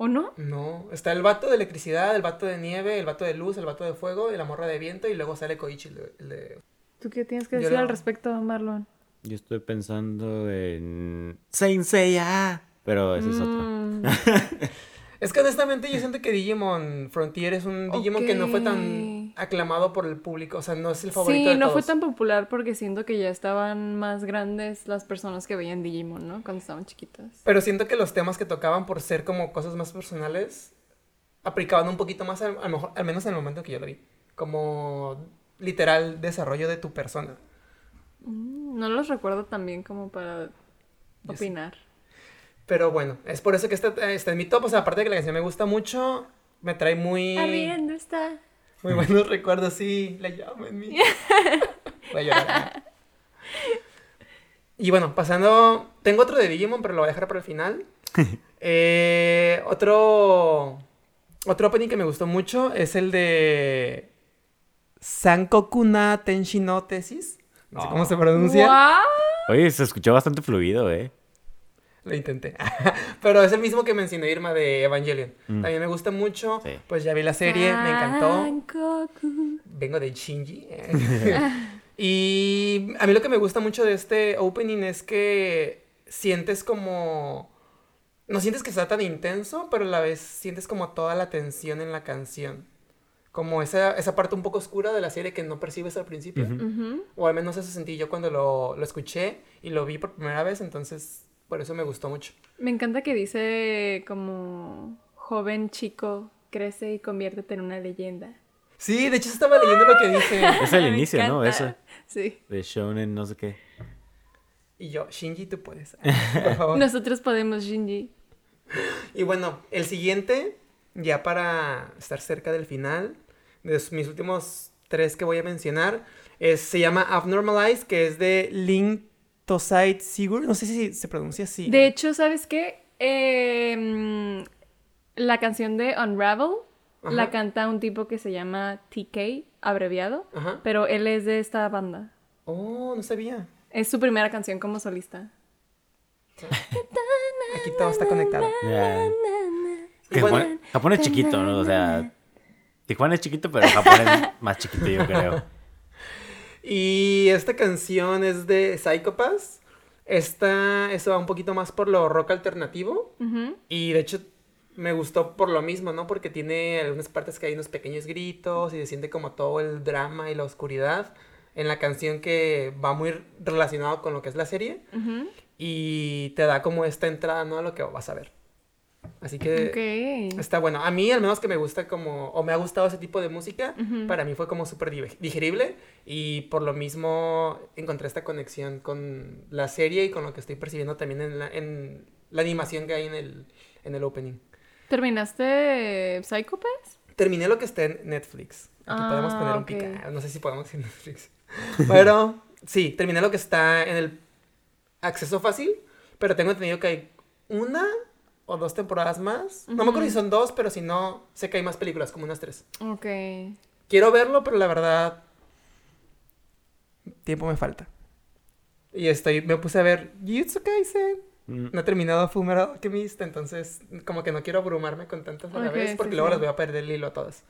¿O no? No, está el vato de electricidad, el vato de nieve, el vato de luz, el vato de fuego y la morra de viento y luego sale Koichi, el de... el de- ¿Tú qué tienes que Yo decir al respecto, Marlon? Yo estoy pensando en. Saint Seiya. Pero ese es otro. Mm, Es que honestamente yo siento que Digimon Frontier es un Digimon que no fue tan aclamado por el público, o sea, no es el favorito sí, de no fue tan popular porque siento que ya estaban más grandes las personas que veían Digimon, ¿no? Cuando estaban chiquitas. Pero siento que los temas que tocaban por ser como cosas más personales aplicaban un poquito más, al, a lo mejor, al menos en el momento que yo lo vi, como literal desarrollo de tu persona. Mm, No los recuerdo tan bien como para opinar. Pero bueno, es por eso que está, está en mi top, o sea, aparte de que la canción me gusta mucho, me trae muy... Ardiendo está. Muy buenos recuerdos, sí, la llamo en mí. [LAUGHS] Voy a llorar. Y bueno, pasando. Tengo otro de Digimon, pero lo voy a dejar para el final. [LAUGHS] Eh, otro. Otro opening que me gustó mucho es el de. Sankokuna Tenshino Tesis. No sé cómo se pronuncia. ¡Guau! Oye, se escuchó bastante fluido, ¿eh? Lo intenté. [LAUGHS] Pero es el mismo que mencionó Irma de Evangelion. Mm. También me gusta mucho. Sí. Pues ya vi la serie, me encantó. Vengo de Shinji. [LAUGHS] y a mí lo que me gusta mucho de este opening es que sientes como... No sientes que sea tan intenso, pero a la vez sientes como toda la tensión en la canción. Como esa, esa parte un poco oscura de la serie que no percibes al principio. O al menos eso sentí yo cuando lo, lo escuché y lo vi por primera vez, entonces por eso me gustó mucho. Me encanta que dice como joven chico, crece y conviértete en una leyenda. Sí, de hecho estaba leyendo lo que dice. [LAUGHS] Es el inicio, ¿no? Eso. Sí. De Shonen, no sé qué. Y yo, Shinji, tú puedes. [LAUGHS] Por favor. Nosotros podemos, Shinji. Y bueno, el siguiente, ya para estar cerca del final, de mis últimos tres que voy a mencionar, es, se llama Abnormalize, que es de Link Toside Sigur. No sé si se pronuncia así. De hecho, ¿sabes qué? Eh, la canción de Unravel la canta un tipo que se llama TK, abreviado, Ajá. pero él es de esta banda. Oh, no sabía. Es su primera canción como solista. Aquí todo está conectado. Bueno- [LAUGHS] Japón es chiquito, ¿no? O sea, Tijuana es chiquito, pero Japón es [LAUGHS] más chiquito, yo creo. Y esta canción es de Psychopaths. Esta, eso va un poquito más por lo rock alternativo. Y de hecho me gustó por lo mismo, ¿no? Porque tiene algunas partes que hay unos pequeños gritos y se siente como todo el drama y la oscuridad en la canción que va muy relacionado con lo que es la serie. Y te da como esta entrada, ¿no? A lo que vas a ver. Así que Ok. está bueno. A mí al menos que me gusta como, o me ha gustado ese tipo de música, Ujú. para mí fue como súper di- digerible y por lo mismo encontré esta conexión con la serie y con lo que estoy percibiendo también en la, en la animación que hay en el, en el opening. ¿Terminaste Psychopaths? Terminé lo que está en Netflix. Aquí Ah, podemos poner un ok. pica. No sé si podemos en Netflix. Pero sí, terminé lo que está en el acceso fácil. Pero tengo entendido que hay una o dos temporadas más. No me acuerdo si son dos, pero si no, sé que hay más películas, como unas tres. Ok. Quiero verlo, pero la verdad. Tiempo me falta. Y estoy, me puse a ver Jujutsu Kaisen. Mm, No he terminado Fullmetal Alchemist, entonces como que no quiero abrumarme con tantas a la vez porque sí, luego sí. las voy a perder el hilo a todas.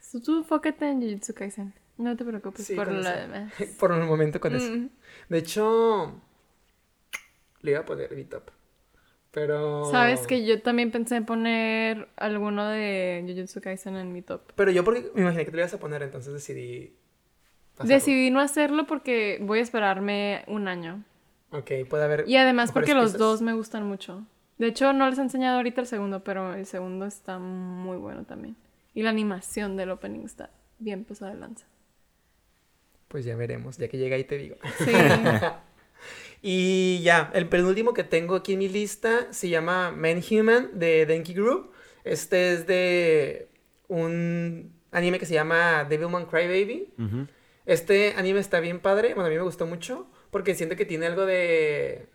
So, tú enfócate en Jujutsu Kaisen. No te preocupes Sí, por lo demás. [LAUGHS] Por el momento con eso. Mm. De hecho, le iba a poner mi top. Pero. Sabes que yo también pensé en poner alguno de Jujutsu Kaisen en mi top. Pero yo porque me imaginé que te lo ibas a poner, entonces decidí. pasarlo. Decidí no hacerlo porque voy a esperarme un año. Ok, puede haber. Y además porque los dos me gustan mucho. De hecho, no les he enseñado ahorita el segundo, pero el segundo está muy bueno también. Y la animación del opening está bien pasada de lanza. Pues ya veremos, ya que llega ahí te digo. Sí. [LAUGHS] Y ya, el penúltimo que tengo aquí en mi lista se llama Man Human de Denki Group. Este es de un anime que se llama Devilman Crybaby. ujú. Este anime está bien padre, bueno, a mí me gustó mucho porque siento que tiene algo de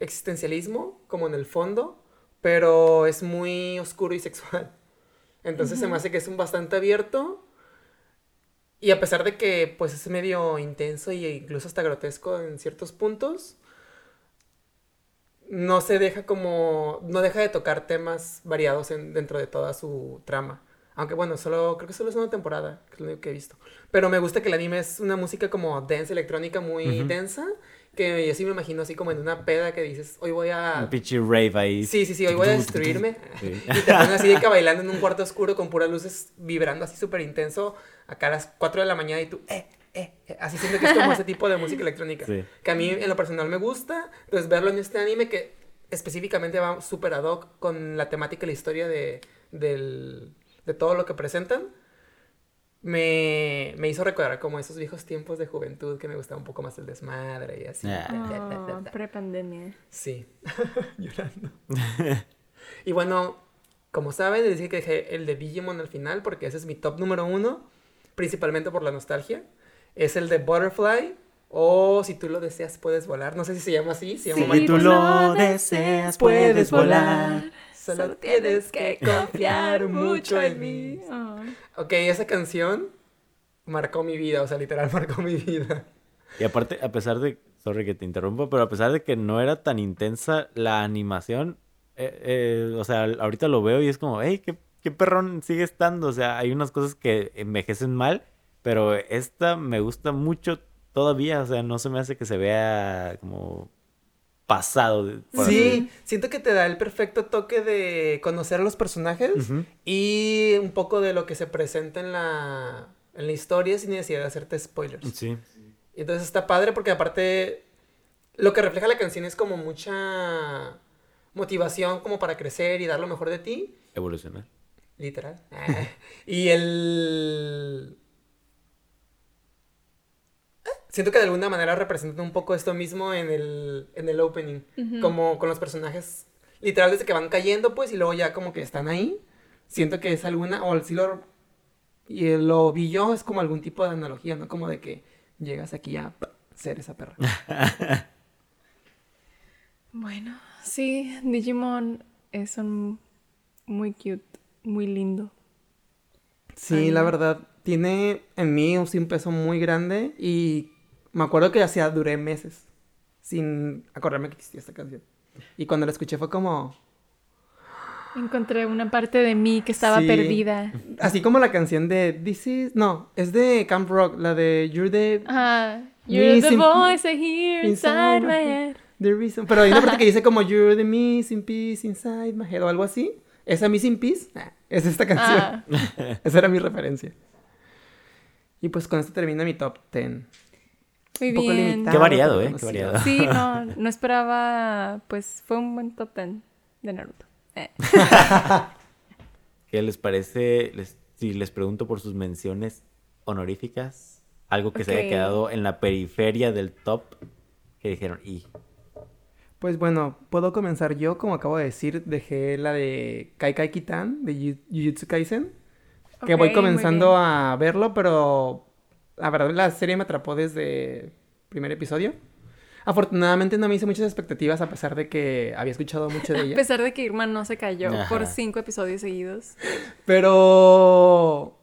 existencialismo, como en el fondo, pero es muy oscuro y sexual. Entonces se me hace que es un bastante abierto y a pesar de que pues es medio intenso e incluso hasta grotesco en ciertos puntos, no se deja como, no deja de tocar temas variados en- dentro de toda su trama. Aunque bueno, solo, creo que solo es una temporada, que es lo único que he visto. Pero me gusta que el anime es una música como dance electrónica muy Ujú. densa, que yo sí me imagino así como en una peda que dices, hoy voy Un a... pinche rave ahí. Sí, sí, sí, hoy voy a destruirme. Sí. [LAUGHS] Y te ponen así de que bailando en un cuarto oscuro con puras luces vibrando así súper intenso acá a las 4 de la mañana y tú, eh, eh, eh. Así siento que es como ese tipo de música [LAUGHS] electrónica. Sí. Que a mí en lo personal me gusta. Entonces verlo en este anime que específicamente va súper ad hoc con la temática y la historia de, del- de todo lo que presentan. Me, me hizo recordar como esos viejos tiempos de juventud que me gustaba un poco más el desmadre y así. Ah. Ah, Pre-pandemia. Sí, [LAUGHS] llorando. y bueno, como saben, les dije que dejé el de Digimon al final porque ese es mi top número uno, principalmente por la nostalgia. Es el de Butterfly o si tú lo deseas puedes volar. No sé si se llama así, se llama Sí, Si tú lo deseas, puedes volar. Solo tienes que confiar mucho en mí. Ah. Ok, esa canción marcó mi vida, o sea, literal [LAUGHS] marcó mi vida. Y aparte, a pesar de, sorry que te interrumpo, pero a pesar de que no era tan intensa la animación, eh, eh, o sea, ahorita lo veo y es como, hey, qué, qué perrón sigue estando. O sea, hay unas cosas que envejecen mal, pero esta me gusta mucho todavía. O sea, no se me hace que se vea como pasado. así Sí, siento que te da el perfecto toque de conocer a los personajes y un poco de lo que se presenta en la, en la historia sin necesidad de hacerte spoilers. Sí. Y entonces está padre porque aparte lo que refleja la canción es como mucha motivación como para crecer y dar lo mejor de ti, Evolucionar. Literal. [LAUGHS] y el... Siento que de alguna manera representan un poco esto mismo en el, en el opening. Como con los personajes, literal, desde que van cayendo, pues, y luego ya como que están ahí. Siento que es alguna, o si lo, y lo vi yo, es como algún tipo de analogía, ¿no? Como de que llegas aquí a ser esa perra. [LAUGHS] Bueno, sí, Digimon es un muy cute, muy lindo. Sí, la verdad, tiene en mí un, peso muy grande y me acuerdo que hacía, duré meses sin acordarme que existía esta canción. Y cuando la escuché fue como, Encontré una parte de mí que estaba Sí. perdida. así como la canción de This is, no, es de Camp Rock, la de You're the, Ah, you're the voice I hear inside my head. the reason, pero hay una parte que dice como You're the missing piece inside my head o algo así. Esa missing piece ah, es esta canción. Ah, [LAUGHS] Esa era mi referencia. Y pues con esto termina mi top 10. muy Un poco bien. limitado. Qué variado, ¿eh? Qué variado. Sí, [LAUGHS] no, no esperaba, pues fue un buen top 10 de Naruto. Eh. [LAUGHS] ¿Qué les parece les- si les pregunto por sus menciones honoríficas? Algo que se haya quedado en la periferia del top. Que dijeron, y Pues bueno, puedo comenzar yo. Como acabo de decir, dejé la de Kai Kai Kitan de Jujutsu Kaisen. Que voy comenzando a verlo, pero la verdad la serie me atrapó desde el primer episodio. Afortunadamente no me hice muchas expectativas a pesar de que había escuchado mucho de [LAUGHS] A ella. pesar de que Irma no se cayó por cinco episodios seguidos. Pero...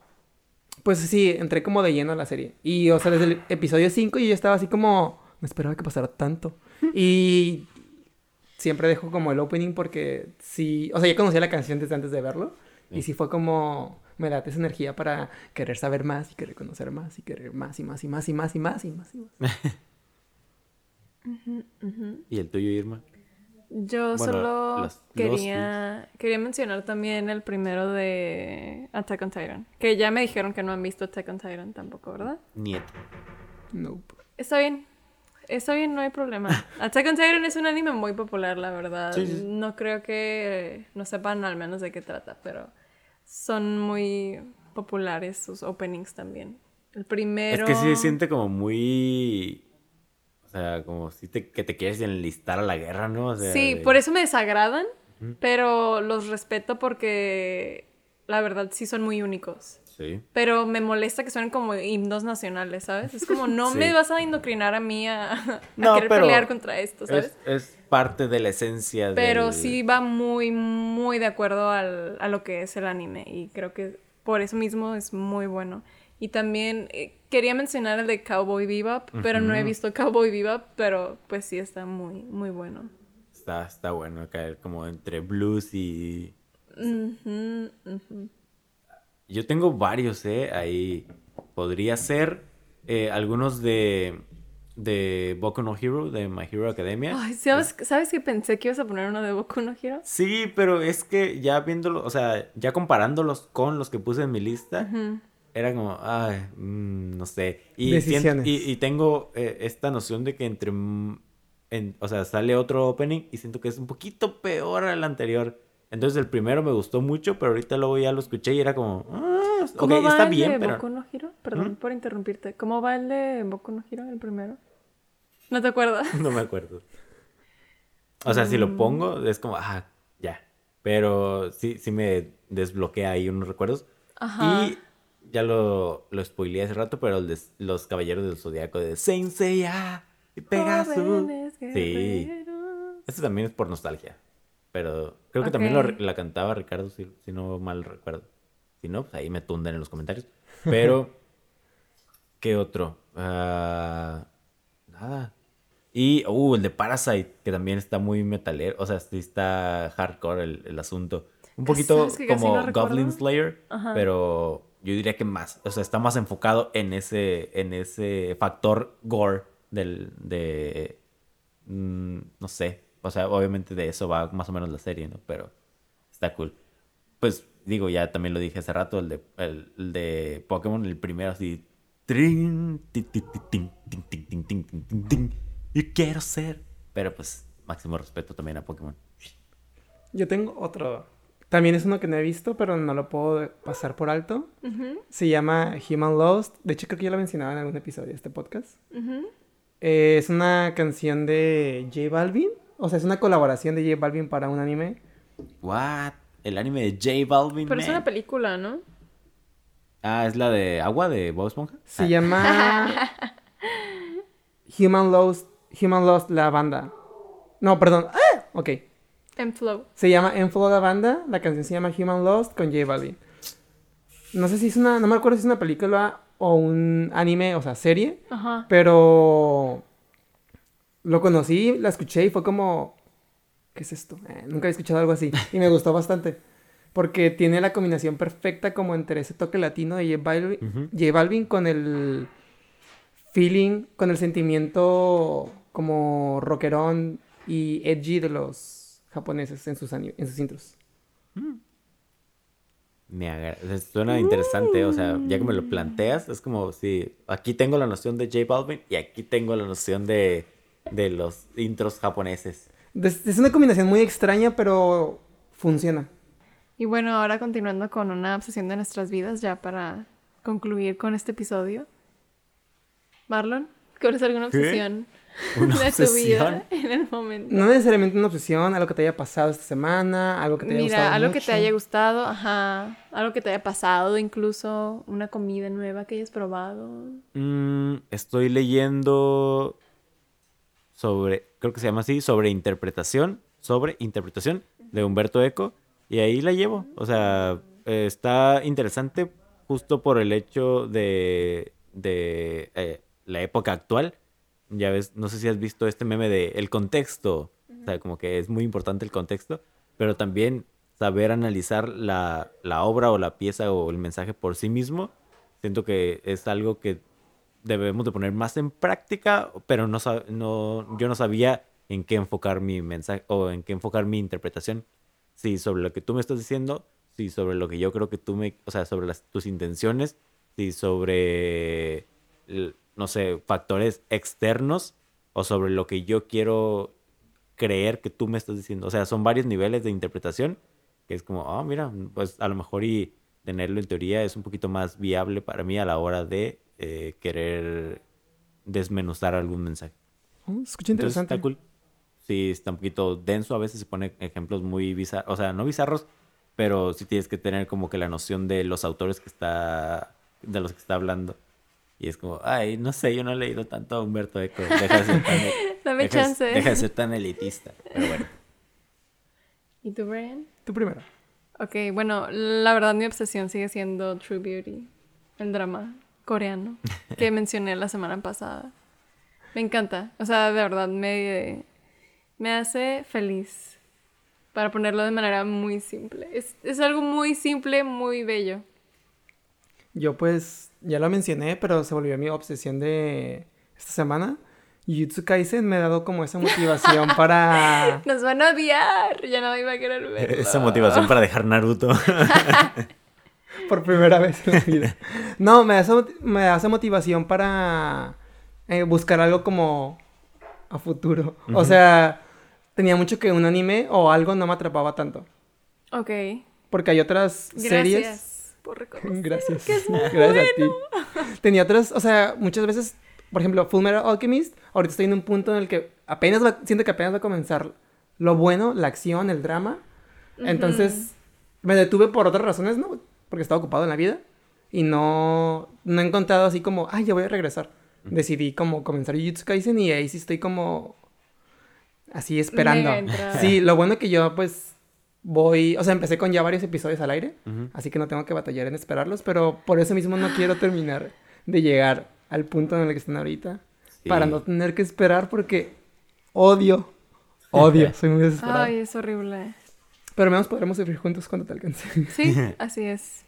Pues sí, entré como de lleno a la serie. Y, o sea, desde el episodio 5 yo ya estaba así como... No esperaba que pasara tanto. [LAUGHS] Y siempre dejo como el opening porque sí... O sea, ya conocía la canción desde antes de verlo. Y sí fue como... Me da esa energía para querer saber más y querer conocer más y querer más y más y más y más y más y más y más. [LAUGHS] ¿Y el tuyo, Irma? Yo Bueno, solo los- los quería, quería mencionar también el primero de Attack on Titan. Que ya me dijeron que no han visto Attack on Titan tampoco, ¿verdad? Nieto. Nope. Está bien. Está bien, no hay problema. [LAUGHS] Attack on Titan es un anime muy popular, la verdad. Sí, sí. No creo que no sepan al menos de qué trata, pero son muy populares sus openings también. El primero... Es que sí se siente como muy... O sea, como si te, que te quieres enlistar a la guerra, ¿no? O sea, Sí, de- por eso me desagradan, pero los respeto porque la verdad sí son muy únicos. Sí. Pero me molesta que suenen como himnos nacionales, ¿sabes? Es como, no [LAUGHS] Sí. me vas a indoctrinar a mí a, a [LAUGHS] No, querer pero pelear contra esto, ¿sabes? Es, es parte de la esencia Pero del- sí va muy, muy de acuerdo al- a lo que es el anime y creo que por eso mismo es muy bueno. Y también eh, quería mencionar el de Cowboy Bebop, pero no he visto Cowboy Bebop, pero pues sí está muy, muy bueno. Está, está bueno caer como entre blues y... Ujú, ujú. Yo tengo varios, ¿eh? Ahí podría ser eh, algunos de, de Boku no Hero, de My Hero Academia. Ay, ¿sabes, ¿sabes que pensé que ibas a poner uno de Boku no Hero? Sí, pero es que ya viéndolo, o sea, ya comparándolos con los que puse en mi lista, era como, ay, mm, no sé. Y, siento- y, y tengo eh, esta noción de que entre, mm, en- o sea, sale otro opening y siento que es un poquito peor al anterior. Entonces el primero me gustó mucho, pero ahorita luego ya lo escuché y era como, ah, ¿Cómo va está el bien, de pero... Boku no Hero? Perdón ¿Mm? por interrumpirte. ¿Cómo va el de Boku no Hero, el primero? ¿No te acuerdas? [LAUGHS] No me acuerdo. O sea, si Mm. lo pongo, es como, ah, ya. Pero sí, sí me desbloquea ahí unos recuerdos. Ajá. Y ya lo, lo spoileé hace rato, pero el de los Caballeros del Zodiaco de Saint Seiya y Pegasus. Sí. Este también es por nostalgia. Pero creo que también lo la cantaba Ricardo, si, si no mal recuerdo. Si no, pues ahí me tunden en los comentarios. Pero, [LAUGHS] ¿qué otro? Ah, nada. Y, uh, el de Parasite, que también está muy metalero. O sea, sí está hardcore el, el asunto. Un poquito ¿Sabes que casi como no? Goblin Slayer, Ajá. pero yo diría que más. O sea, está más enfocado en ese, en ese factor gore del, de, mm, no sé. O sea, obviamente de eso va más o menos la serie, ¿no? Pero está cool. Pues digo, ya también lo dije hace rato, el de, el, el de Pokémon, el primero así... Yo quiero ser. Pero pues máximo respeto también a Pokémon. Yo tengo otro. También es uno que no he visto, pero no lo puedo pasar por alto. Uh -huh. Se llama Human Lost. De hecho, creo que ya lo mencionaba en algún episodio de este podcast. Uh -huh. eh, es una canción de J Balvin. O sea, es una colaboración de J Balvin para un anime. What? El anime de J Balvin. Pero es una película, ¿no? Ah, es la de agua de Bob Esponja. Se Ah, llama [LAUGHS] Human Lost, Human Lost la banda. No, perdón. ¡Ah! Ok. En Flow. Se llama En Flow la banda. La canción se llama Human Lost con J Balvin. No sé si es una. No me acuerdo si es una película o un anime, o sea, serie. Ajá. Pero. Lo conocí, la escuché y fue como. ¿Qué es esto? Eh, nunca había escuchado algo así. Y me gustó bastante. Porque tiene la combinación perfecta como entre ese toque latino de J Balvin. J Balvin con el feeling, con el sentimiento como rockerón y edgy de los japoneses en sus, en sus intros. Me agra- o sea, Suena interesante, o sea, ya que me lo planteas, es como si aquí tengo la noción de J Balvin y aquí tengo la noción de, de los intros japoneses. Es es una combinación muy extraña, pero funciona. Y bueno, ahora continuando con una obsesión de nuestras vidas, ya para concluir con este episodio. Marlon, ¿cuál es alguna obsesión ¿Una de tu vida en el momento? No necesariamente una obsesión, algo que te haya pasado esta semana, algo que te haya gustado Mira, algo que te haya gustado, ajá, algo que te haya pasado, incluso una comida nueva que hayas probado. Mm, estoy leyendo sobre, creo que se llama así, sobre interpretación, sobre interpretación de Humberto Eco y ahí la llevo. O sea, está interesante justo por el hecho de, de eh, la época actual. Ya ves, no sé si has visto este meme de el contexto. O sea, como que es muy importante el contexto, pero también saber analizar la, la obra o la pieza o el mensaje por sí mismo. Siento que es algo que debemos de poner más en práctica, pero no, no yo no sabía en qué enfocar mi mensaje o en qué enfocar mi interpretación. Si sobre lo que tú me estás diciendo, si sobre lo que yo creo que tú me, o sea, sobre tus intenciones, si sobre, l- no sé, factores externos o sobre lo que yo quiero creer que tú me estás diciendo. O sea, son varios niveles de interpretación que es como, ah, mira, pues a lo mejor y tenerlo en teoría es un poquito más viable para mí a la hora de eh, querer desmenuzar algún mensaje. Oh, escucha Entonces interesante. está cool. Sí, está un poquito denso, a veces se pone ejemplos muy bizarros, o sea, no bizarros, pero sí tienes que tener como que la noción de los autores que está, de los que está hablando. Y es como, ay, no sé, yo no he leído tanto a Humberto Eco. Deja de ser tan, [LAUGHS] Dame deja de- chance. deja de ser tan elitista. Pero bueno. ¿Y tú, Brian? Tú primero. Ok, bueno, la verdad mi obsesión sigue siendo True Beauty, el drama coreano [LAUGHS] que mencioné la semana pasada. Me encanta, o sea, de verdad me, me hace feliz, para ponerlo de manera muy simple. Es, es algo muy simple, muy bello. Yo pues ya lo mencioné, pero se volvió mi obsesión de esta semana. Jujutsu Kaisen me ha dado como esa motivación [LAUGHS] para... Nos van a odiar, ya nadie va a querer verlo. Esa motivación para dejar Naruto. [LAUGHS] por primera vez en la vida. No, me da esa, me da esa motivación para eh, buscar algo como a futuro. O sea, tenía mucho que un anime o algo no me atrapaba tanto. Ok, Porque hay otras series... gracias por reconocer. [LAUGHS] Gracias. que es muy [LAUGHS] Gracias a ti. Tenía otras, o sea, muchas veces, por ejemplo, Full Metal Alchemist, ahorita estoy en un punto en el que apenas va, siento que apenas va a comenzar lo bueno, la acción, el drama. Entonces, me detuve por otras razones, ¿no? Porque estaba ocupado en la vida y no, no he encontrado así como, ay, ya voy a regresar. Decidí como comenzar Jujutsu Kaisen y ahí sí estoy como así esperando. Sí, lo bueno que yo pues voy, o sea, empecé con ya varios episodios al aire, así que no tengo que batallar en esperarlos, pero por eso mismo no quiero terminar de llegar al punto en el que están ahorita, Sí. para no tener que esperar porque odio, odio, soy muy desesperado. Ay, es horrible. Pero al menos podremos sufrir juntos cuando te alcance. Sí, [LAUGHS] así es.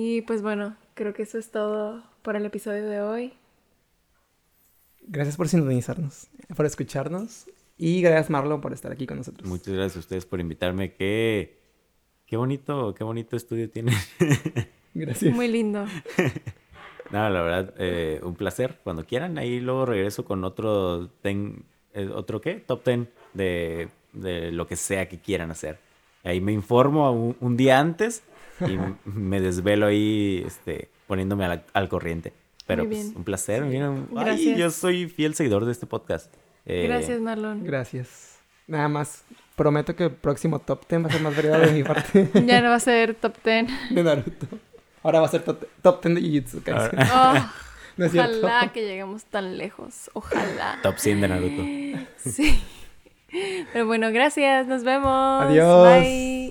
Y pues bueno, creo que eso es todo por el episodio de hoy. Gracias por sintonizarnos, por escucharnos y gracias Marlon por estar aquí con nosotros. Muchas gracias a ustedes por invitarme. Qué, qué bonito, qué bonito estudio tienen. [LAUGHS] Gracias. Muy lindo. [LAUGHS] Nada, la verdad, eh, un placer. Cuando quieran, ahí luego regreso con otro, ten, eh, ¿otro qué? Top 10 de, de lo que sea que quieran hacer. Ahí me informo un, un día antes y [LAUGHS] me desvelo ahí este, poniéndome al, al corriente. Pero Muy pues, un placer. ay, Gracias. yo soy fiel seguidor de este podcast. Eh, Gracias, Marlon. Gracias. Nada más, prometo que el próximo top 10 va a ser más variado de mi parte [LAUGHS] Ya no va a ser top 10. [LAUGHS] de Naruto. Ahora va a ser top, top 10 de Jujutsu Kaisen. Oh, No es cierto. ojalá que lleguemos tan lejos. Ojalá. Top 100 de Naruto. Sí. Pero bueno, gracias. Nos vemos. Adiós. Bye.